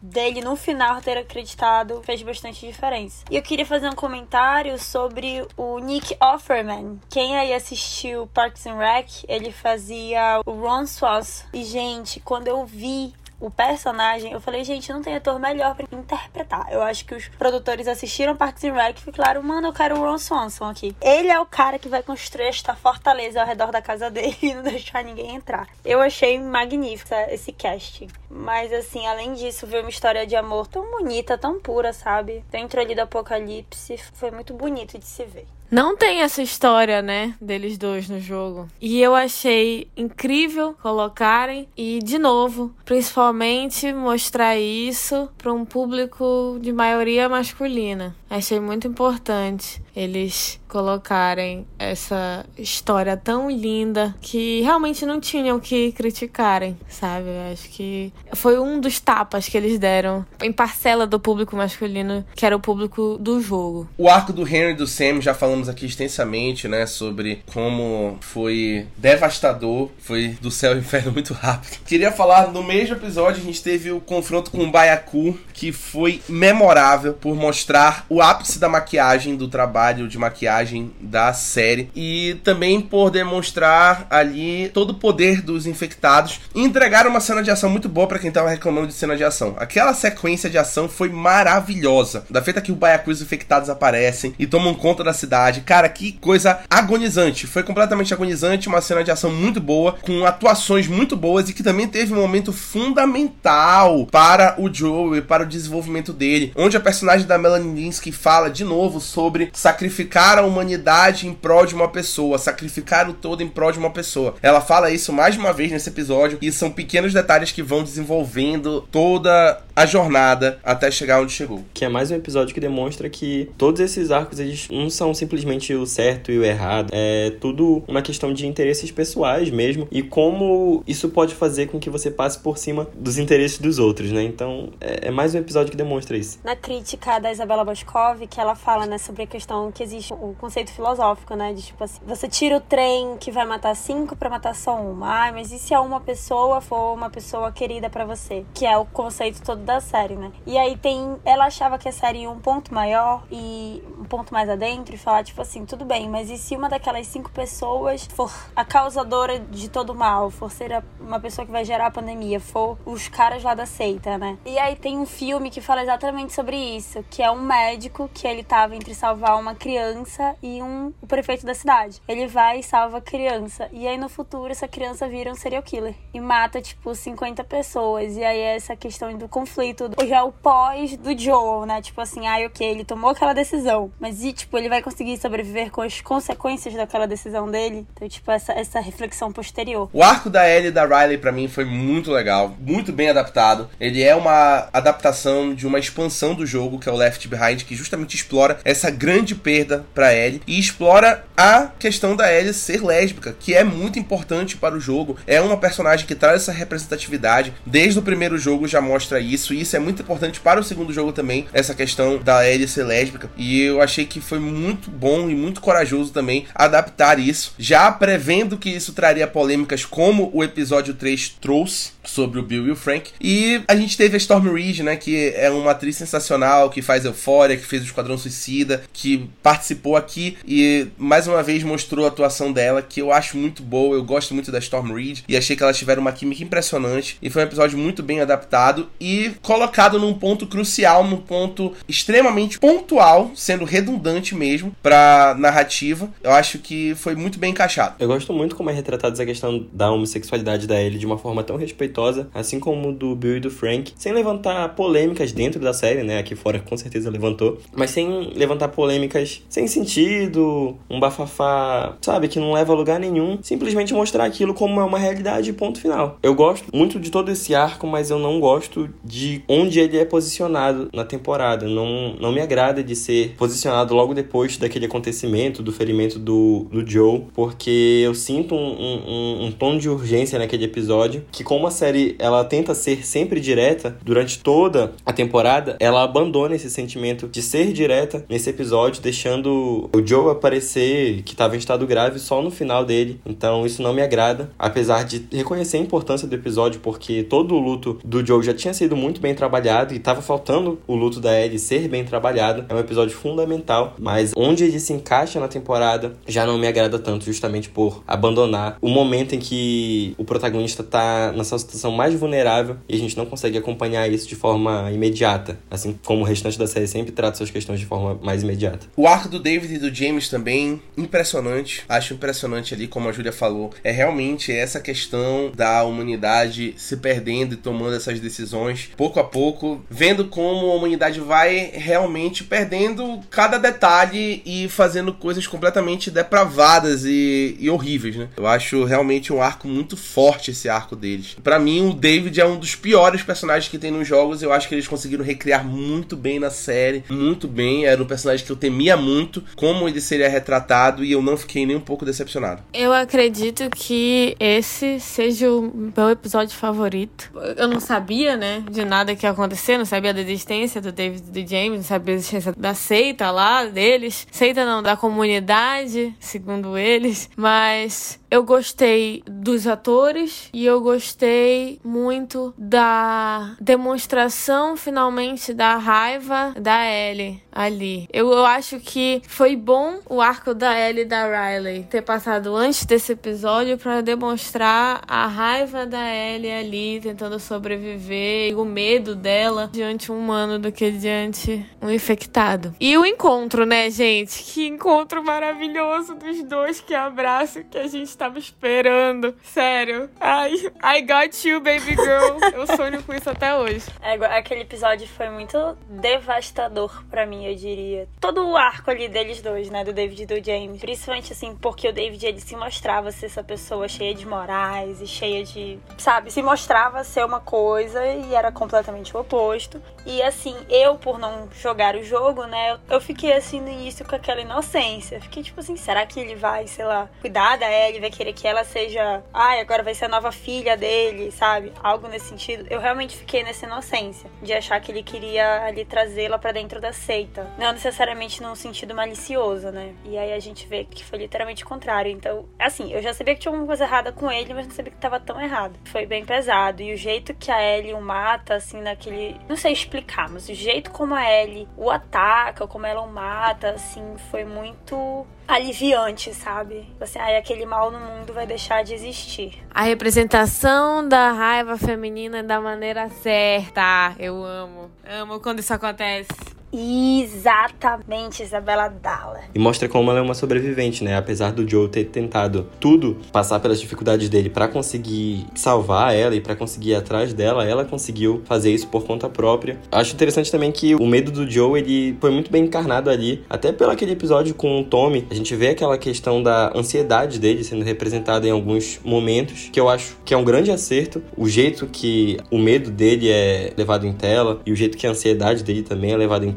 dele no final ter acreditado fez bastante diferença. E eu queria fazer um comentário sobre o Nick Offerman. Quem aí assistiu Parks and Rec, ele fazia o Ron Swanson. E, gente, quando eu vi o personagem, eu falei, gente, não tem ator melhor pra interpretar. Eu acho que os produtores assistiram Parks and Rec e falaram, mano, eu quero o Ron Swanson aqui. Ele é o cara que vai construir esta fortaleza ao redor da casa dele e não deixar ninguém entrar. Eu achei magnífico esse casting. Mas, assim, além disso, ver uma história de amor tão bonita, tão pura, sabe? Dentro ali do apocalipse, foi muito bonito de se ver. Não tem essa história, né, deles dois no jogo. E eu achei incrível colocarem e de novo, principalmente mostrar isso para um público de maioria masculina. Achei muito importante eles colocarem essa história tão linda que realmente não tinham que criticarem, sabe? Acho que foi um dos tapas que eles deram em parcela do público masculino, que era o público do jogo. O arco do Henry e do Sam já falamos aqui extensamente, né, sobre como foi devastador, foi do céu ao inferno muito rápido. Queria falar no mesmo episódio a gente teve o confronto com o Baiacu, que foi memorável por mostrar o ápice da maquiagem do trabalho de maquiagem da série e também por demonstrar ali todo o poder dos infectados e entregar uma cena de ação muito boa para quem tava reclamando de cena de ação. Aquela sequência de ação foi maravilhosa. Da feita que o Baiacu e os infectados aparecem e tomam conta da cidade. Cara, que coisa agonizante. Foi completamente agonizante, uma cena de ação muito boa, com atuações muito boas e que também teve um momento fundamental para o Joe e para o desenvolvimento dele, onde a personagem da Melanie Linsky fala de novo sobre sacrificar a humanidade em prol de uma pessoa, sacrificar o todo em prol de uma pessoa. Ela fala isso mais uma vez nesse episódio e são pequenos detalhes que vão desenvolvendo toda a jornada até chegar onde chegou. Que é mais um episódio que demonstra que todos esses arcos eles não são simplesmente o certo e o errado, é tudo uma questão de interesses pessoais mesmo e como isso pode fazer com que você passe por cima dos interesses dos outros, né? Então é, é mais um episódio que demonstra isso. Na crítica da Isabela Boscov, que ela fala né, sobre a questão que existe o conceito filosófico, né? De tipo assim, você tira o trem que vai matar cinco para matar só uma. Ai, mas e se a uma pessoa for uma pessoa querida para você? Que é o conceito todo da série, né? E aí tem. Ela achava que a série ia um ponto maior e um ponto mais adentro e falar, tipo assim, tudo bem, mas e se uma daquelas cinco pessoas for a causadora de todo o mal, for ser uma pessoa que vai gerar a pandemia, for os caras lá da seita, né? E aí tem um filme que fala exatamente sobre isso, que é um médico que ele tava entre salvar uma criança e um o prefeito da cidade. Ele vai e salva a criança. E aí no futuro essa criança vira um serial killer e mata tipo 50 pessoas. E aí é essa questão do conflito, já o pós do Joel, né? Tipo assim, ai, OK, ele tomou aquela decisão, mas e tipo, ele vai conseguir sobreviver com as consequências daquela decisão dele? Então, tipo, essa essa reflexão posterior. O arco da Ellie e da Riley para mim foi muito legal, muito bem adaptado. Ele é uma adaptação de uma expansão do jogo que é o Left Behind, que justamente explora essa grande perda para Ellie e explora a questão da Ellie ser lésbica, que é muito importante para o jogo. É uma personagem que traz essa representatividade. Desde o primeiro jogo já mostra isso, e isso é muito importante para o segundo jogo também, essa questão da Ellie ser lésbica. E eu achei que foi muito bom e muito corajoso também adaptar isso, já prevendo que isso traria polêmicas como o episódio 3 trouxe sobre o Bill e o Frank. E a gente teve a Storm Reed, né, que é uma atriz sensacional, que faz Euphoria, que fez o Esquadrão Suicida, que participou aqui e mais uma vez mostrou a atuação dela, que eu acho muito boa. Eu gosto muito da Storm Reed e achei que elas tiveram uma química impressionante. E foi um episódio muito bem adaptado e colocado num ponto crucial, num ponto extremamente pontual, sendo redundante mesmo pra narrativa. Eu acho que foi muito bem encaixado. Eu gosto muito como é retratada essa questão da homossexualidade da Ellie de uma forma tão respeitosa, assim como do Bill e do Frank, sem levantar polêmicas dentro da série, né? Aqui fora com certeza levantou, mas sem levantar polêmicas sem sentido, um bafafá, sabe, que não leva a lugar nenhum, simplesmente mostrar aquilo como é uma realidade ponto final. Eu gosto muito de todo esse arco, mas eu não gosto de onde ele é posicionado na temporada. Não, não me agrada de ser posicionado logo depois daquele acontecimento, do ferimento do, do Joe, porque eu sinto um, um, um tom de urgência naquele episódio, que como a série ela tenta ser sempre direta durante toda a temporada, ela abandona esse sentimento de ser direta nesse episódio, deixando o Joe aparecer que estava em estado grave só no final dele. Então isso não me agrada, apesar de reconhecer a importância do episódio, porque todo o luto do Joe já tinha sido muito bem trabalhado e estava faltando o luto da Ellie ser bem trabalhado. É um episódio fundamental, mas onde ele se encaixa na temporada já não me agrada tanto, justamente por abandonar o momento em que o protagonista tá nessa situação mais vulnerável e a gente não consegue acompanhar isso de forma imediata, assim como o restante da série sempre trata suas questões de forma mais imediata. O arco do David e do James também, impressionante. Acho impressionante ali, como a Júlia falou. É realmente essa questão da humanidade se perdendo e tomando essas decisões pouco a pouco, vendo como a humanidade vai realmente perdendo cada detalhe e fazendo coisas completamente depravadas e, e horríveis, né? Eu acho realmente um arco muito forte esse arco deles. Para mim, o David é um dos piores personagens que tem nos jogos. Eu acho que eles conseguiram recriar muito bem na série, muito bem. Era um personagem que eu temia muito como ele seria retratado e eu não fiquei nem um pouco decepcionado. Eu acredito que esse seja o meu episódio favorito. Eu não sabia, né, de nada que ia acontecer, não sabia da existência do David e do James, não sabia da existência da seita lá deles. Seita não, da comunidade, segundo eles. Mas eu gostei dos atores e eu gostei muito da demonstração finalmente da raiva da Ellie ali. Eu, eu acho que foi bom o arco da Ellie e da Riley ter passado antes desse episódio para demonstrar a raiva da Ellie ali tentando sobreviver e o medo dela diante um humano do que diante um infectado. E o encontro, né, gente? Que encontro maravilhoso dos dois, que abraço que a gente tava esperando. Sério. Ai, I got you, baby girl. Eu sonho com isso até hoje. É, aquele episódio foi muito devastador para mim, eu diria. Todo o arco ali deles dois, né? Do David e do James. Principalmente assim, porque o David ele se mostrava ser essa pessoa cheia de morais e cheia de. Sabe? Se mostrava ser uma coisa e era completamente o oposto. E assim, eu, por não jogar o jogo, né? Eu fiquei assim no início com aquela inocência. Fiquei tipo assim, será que ele vai, sei lá, cuidar da Ellie, vai querer que ela seja. Ai, agora vai ser a nova filha dele, sabe? Algo nesse sentido. Eu realmente fiquei nessa inocência de achar que ele queria ali trazê-la para dentro da seita. Não necessariamente num sentido malicioso, né? E aí a gente vê que foi literalmente o contrário. Então, assim, eu já sabia que tinha alguma coisa errada com ele, mas não sabia que tava tão errado. Foi bem pesado. E o jeito que a Ellie o mata, assim, naquele. Não sei explicar, mas o jeito como a Ellie o ataca, como ela o mata, assim, foi muito aliviante, sabe? Assim, aí aquele mal no mundo vai deixar de existir. A representação da raiva feminina da maneira certa. Eu amo. Amo quando isso acontece. Exatamente, Isabela Dalla. E mostra como ela é uma sobrevivente, né? Apesar do Joe ter tentado tudo, passar pelas dificuldades dele para conseguir salvar ela e para conseguir ir atrás dela, ela conseguiu fazer isso por conta própria. Acho interessante também que o medo do Joe, ele foi muito bem encarnado ali, até pelo aquele episódio com o Tommy. A gente vê aquela questão da ansiedade dele sendo representada em alguns momentos, que eu acho que é um grande acerto. O jeito que o medo dele é levado em tela e o jeito que a ansiedade dele também é levada em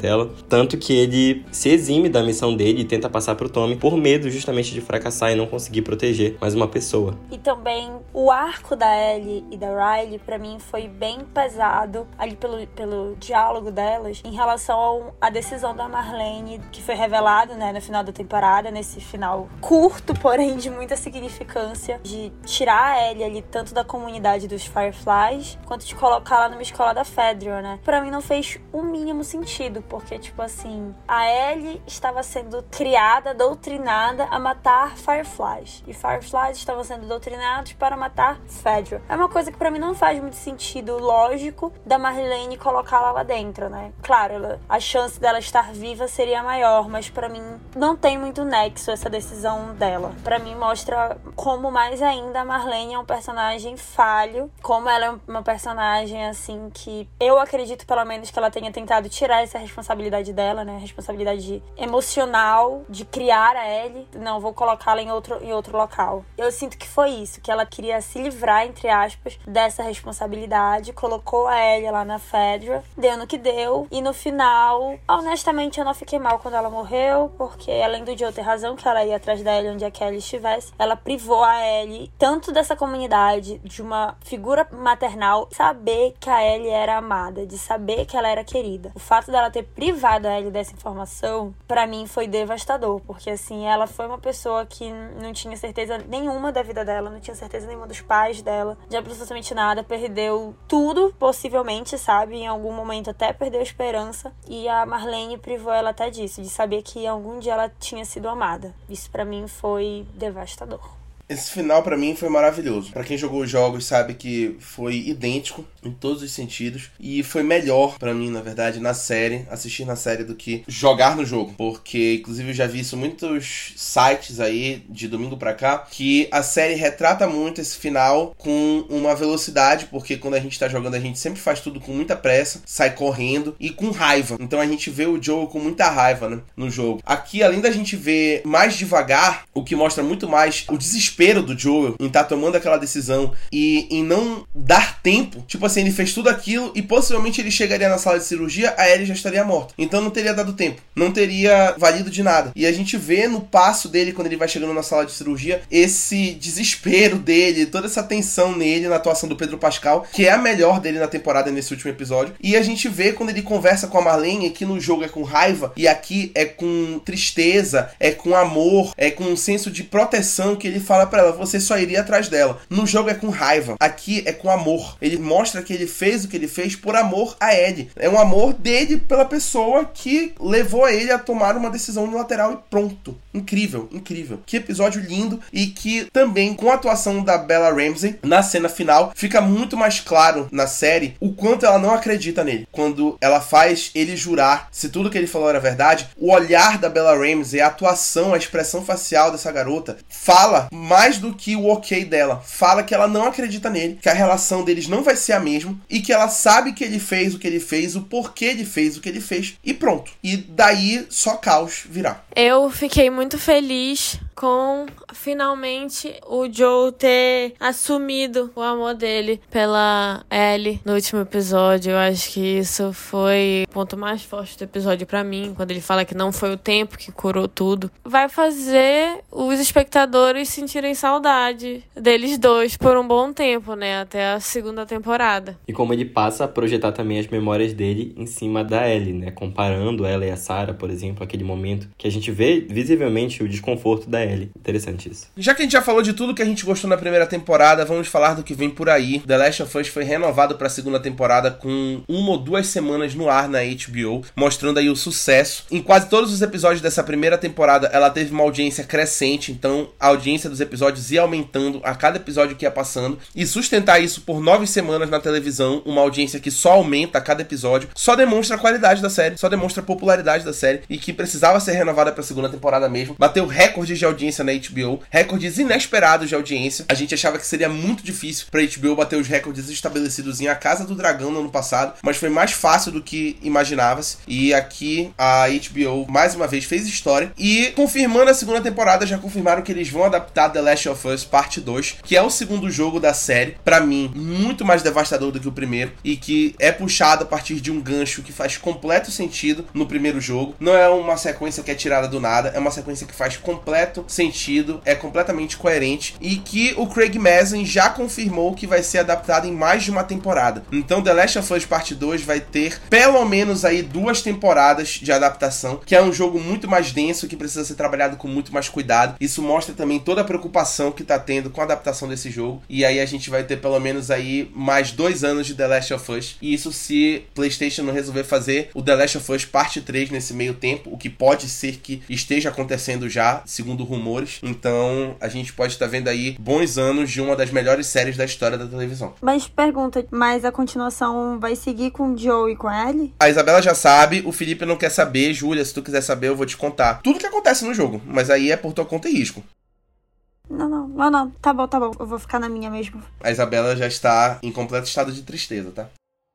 Tanto que ele se exime da missão dele e tenta passar pro Tommy por medo justamente de fracassar e não conseguir proteger mais uma pessoa. E também o arco da Ellie e da Riley, para mim, foi bem pesado ali pelo, pelo diálogo delas em relação à decisão da Marlene, que foi revelado né, no final da temporada, nesse final curto, porém de muita significância, de tirar a Ellie ali tanto da comunidade dos Fireflies, quanto de colocá-la numa escola da Fedra, né? Pra mim não fez o mínimo sentido, porque, tipo assim, a Ellie estava sendo criada, doutrinada a matar Fireflies. E Fireflies estavam sendo doutrinados para matar Fedra. É uma coisa que para mim não faz muito sentido lógico da Marlene colocá-la lá dentro, né? Claro, ela, a chance dela estar viva seria maior, mas para mim não tem muito nexo essa decisão dela. Para mim mostra como mais ainda a Marlene é um personagem falho, como ela é uma personagem assim que eu acredito pelo menos que ela tenha tentado tirar essa responsabilidade responsabilidade dela, né? Responsabilidade emocional de criar a Ellie. Não, vou colocá-la em outro, em outro local. Eu sinto que foi isso, que ela queria se livrar, entre aspas, dessa responsabilidade. Colocou a Ellie lá na Fedra, deu no que deu. E no final, honestamente, eu não fiquei mal quando ela morreu, porque além do Joe ter razão, que ela ia atrás da Ellie onde a Kelly estivesse, ela privou a Ellie tanto dessa comunidade, de uma figura maternal, saber que a Ellie era amada, de saber que ela era querida. O fato dela ter privado a Ellie dessa informação, para mim foi devastador, porque assim, ela foi uma pessoa que não tinha certeza nenhuma da vida dela, não tinha certeza nenhuma dos pais dela, de absolutamente nada, perdeu tudo, possivelmente, sabe? Em algum momento até perdeu a esperança, e a Marlene privou ela até disso, de saber que algum dia ela tinha sido amada. Isso para mim foi devastador. Esse final para mim foi maravilhoso. Para quem jogou os jogos sabe que foi idêntico em todos os sentidos e foi melhor para mim, na verdade, na série, assistir na série do que jogar no jogo, porque inclusive eu já vi isso em muitos sites aí de domingo para cá que a série retrata muito esse final com uma velocidade, porque quando a gente tá jogando a gente sempre faz tudo com muita pressa, sai correndo e com raiva. Então a gente vê o Joe com muita raiva, né, no jogo. Aqui, além da gente ver mais devagar, o que mostra muito mais o desespero do Joel em estar tá tomando aquela decisão e em não dar tempo. Tipo assim, ele fez tudo aquilo e possivelmente ele chegaria na sala de cirurgia, a Ellie já estaria morta. Então não teria dado tempo. Não teria valido de nada. E a gente vê no passo dele, quando ele vai chegando na sala de cirurgia, esse desespero dele, toda essa tensão nele na atuação do Pedro Pascal, que é a melhor dele na temporada nesse último episódio. E a gente vê quando ele conversa com a Marlene, que no jogo é com raiva e aqui é com tristeza, é com amor, é com um senso de proteção que ele fala para ela, você só iria atrás dela. No jogo é com raiva, aqui é com amor. Ele mostra que ele fez o que ele fez por amor a Ed. É um amor dele pela pessoa que levou ele a tomar uma decisão unilateral e pronto. Incrível, incrível. Que episódio lindo e que também com a atuação da Bella Ramsey na cena final fica muito mais claro na série o quanto ela não acredita nele. Quando ela faz ele jurar se tudo que ele falou era verdade, o olhar da Bella Ramsey, a atuação, a expressão facial dessa garota fala mais do que o ok dela. Fala que ela não acredita nele, que a relação deles não vai ser a mesma e que ela sabe que ele fez o que ele fez, o porquê ele fez o que ele fez e pronto. E daí só caos virá. Eu fiquei muito feliz com finalmente o Joe ter assumido o amor dele pela Ellie no último episódio. Eu acho que isso foi o ponto mais forte do episódio para mim, quando ele fala que não foi o tempo que curou tudo. Vai fazer os espectadores sentirem saudade deles dois por um bom tempo, né, até a segunda temporada. E como ele passa a projetar também as memórias dele em cima da Ellie, né, comparando ela e a Sarah, por exemplo, aquele momento que a gente vê visivelmente o desconforto da Ellie Interessante isso. Já que a gente já falou de tudo que a gente gostou na primeira temporada, vamos falar do que vem por aí. The Last of Us foi renovado para a segunda temporada com uma ou duas semanas no ar na HBO, mostrando aí o sucesso. Em quase todos os episódios dessa primeira temporada, ela teve uma audiência crescente, então a audiência dos episódios ia aumentando a cada episódio que ia passando. E sustentar isso por nove semanas na televisão, uma audiência que só aumenta a cada episódio, só demonstra a qualidade da série, só demonstra a popularidade da série e que precisava ser renovada para a segunda temporada mesmo. Bateu recordes de audiência audiência na HBO, recordes inesperados de audiência. A gente achava que seria muito difícil para HBO bater os recordes estabelecidos em A Casa do Dragão no ano passado, mas foi mais fácil do que imaginava-se. E aqui a HBO mais uma vez fez história e confirmando a segunda temporada já confirmaram que eles vão adaptar The Last of Us Parte 2, que é o segundo jogo da série, para mim muito mais devastador do que o primeiro e que é puxado a partir de um gancho que faz completo sentido no primeiro jogo. Não é uma sequência que é tirada do nada, é uma sequência que faz completo sentido, é completamente coerente e que o Craig Mazin já confirmou que vai ser adaptado em mais de uma temporada. Então The Last of Us Part 2 vai ter pelo menos aí duas temporadas de adaptação, que é um jogo muito mais denso que precisa ser trabalhado com muito mais cuidado. Isso mostra também toda a preocupação que tá tendo com a adaptação desse jogo. E aí a gente vai ter pelo menos aí mais dois anos de The Last of Us. E isso se PlayStation não resolver fazer o The Last of Us Parte 3 nesse meio tempo, o que pode ser que esteja acontecendo já, segundo rumores. Então a gente pode estar tá vendo aí bons anos de uma das melhores séries da história da televisão. Mas pergunta, mas a continuação vai seguir com o Joe e com a Ellie? A Isabela já sabe, o Felipe não quer saber. Júlia, se tu quiser saber, eu vou te contar tudo que acontece no jogo. Mas aí é por tua conta e risco. Não, não, não, não. Tá bom, tá bom. Eu vou ficar na minha mesmo. A Isabela já está em completo estado de tristeza, tá?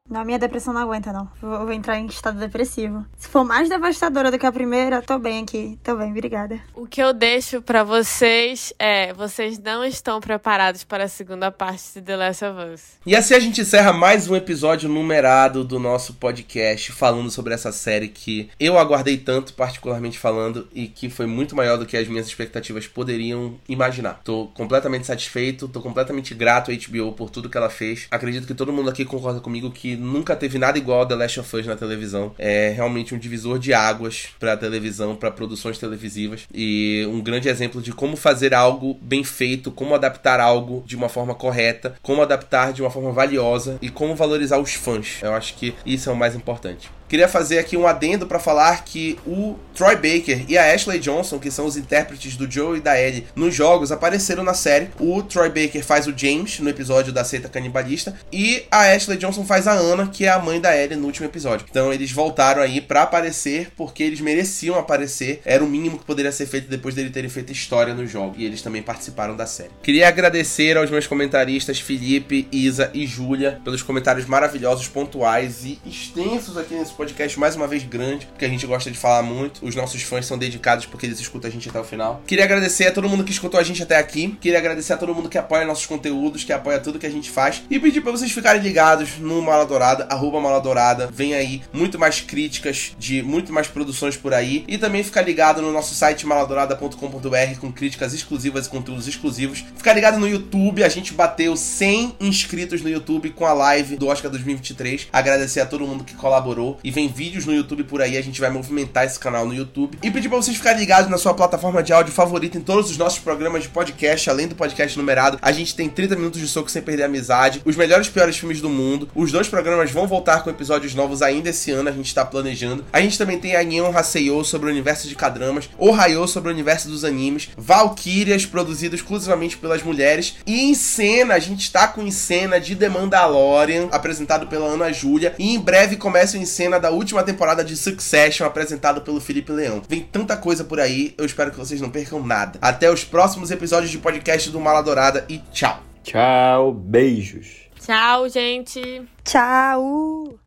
Não, minha depressão não aguenta, não. Vou, vou, entrar em estado depressivo. Se for mais devastadora do que a primeira, tô bem aqui. Tô bem, obrigada. O que eu deixo para vocês é: vocês não estão preparados para a segunda parte de The Last of Us. E assim a gente encerra mais um episódio numerado do nosso podcast falando sobre essa série que eu aguardei tanto, particularmente falando, e que foi muito maior do que as minhas expectativas poderiam imaginar. Tô completamente satisfeito, tô completamente grato à HBO por tudo que ela fez. Acredito que todo mundo aqui concorda comigo que nunca teve nada igual a The Last of Us na televisão. É realmente um divisor de águas para televisão, para produções televisivas e um grande exemplo de como fazer algo bem feito, como adaptar algo de uma forma correta, como adaptar de uma forma valiosa e como valorizar os fãs. Eu acho que isso é o mais importante. Queria fazer aqui um adendo para falar que o Troy Baker e a Ashley Johnson, que são os intérpretes do Joe e da Ellie nos jogos, apareceram na série. O Troy Baker faz o James no episódio da seita canibalista e a Ashley Johnson faz a Anna, que é a mãe da Ellie no último episódio. Então eles voltaram aí para aparecer porque eles mereciam aparecer. Era o mínimo que poderia ser feito depois dele terem feito história no jogo e eles também participaram da série. Queria agradecer aos meus comentaristas Felipe, Isa e Júlia pelos comentários maravilhosos, pontuais e extensos aqui nesse podcast, mais uma vez grande, porque a gente gosta de falar muito. Os nossos fãs são dedicados porque eles escutam a gente até o final. Queria agradecer a todo mundo que escutou a gente até aqui. Queria agradecer a todo mundo que apoia nossos conteúdos, que apoia tudo que a gente faz. E pedir para vocês ficarem ligados no Mala Dourada, arroba Mala Dourada. Vem aí muito mais críticas de muito mais produções por aí. E também ficar ligado no nosso site maladourada.com.br com críticas exclusivas e conteúdos exclusivos. Ficar ligado no YouTube, a gente bateu 100 inscritos no YouTube com a live do Oscar 2023. Agradecer a todo mundo que colaborou e vem vídeos no YouTube por aí, a gente vai movimentar esse canal no YouTube. E pedir para vocês ficarem ligados na sua plataforma de áudio favorita em todos os nossos programas de podcast, além do podcast numerado. A gente tem 30 minutos de soco sem perder a amizade, os melhores e piores filmes do mundo. Os dois programas vão voltar com episódios novos ainda esse ano, a gente tá planejando. A gente também tem a Nyon Haseyo sobre o universo de Kadramas, o Rayo sobre o universo dos animes, Valkyrias produzido exclusivamente pelas mulheres e em cena, a gente tá com em cena de The Mandalorian, apresentado pela Ana Júlia, e em breve começa em cena da última temporada de Succession, apresentado pelo Felipe Leão. Vem tanta coisa por aí, eu espero que vocês não percam nada. Até os próximos episódios de podcast do Mala Dourada e tchau. Tchau, beijos. Tchau, gente. Tchau!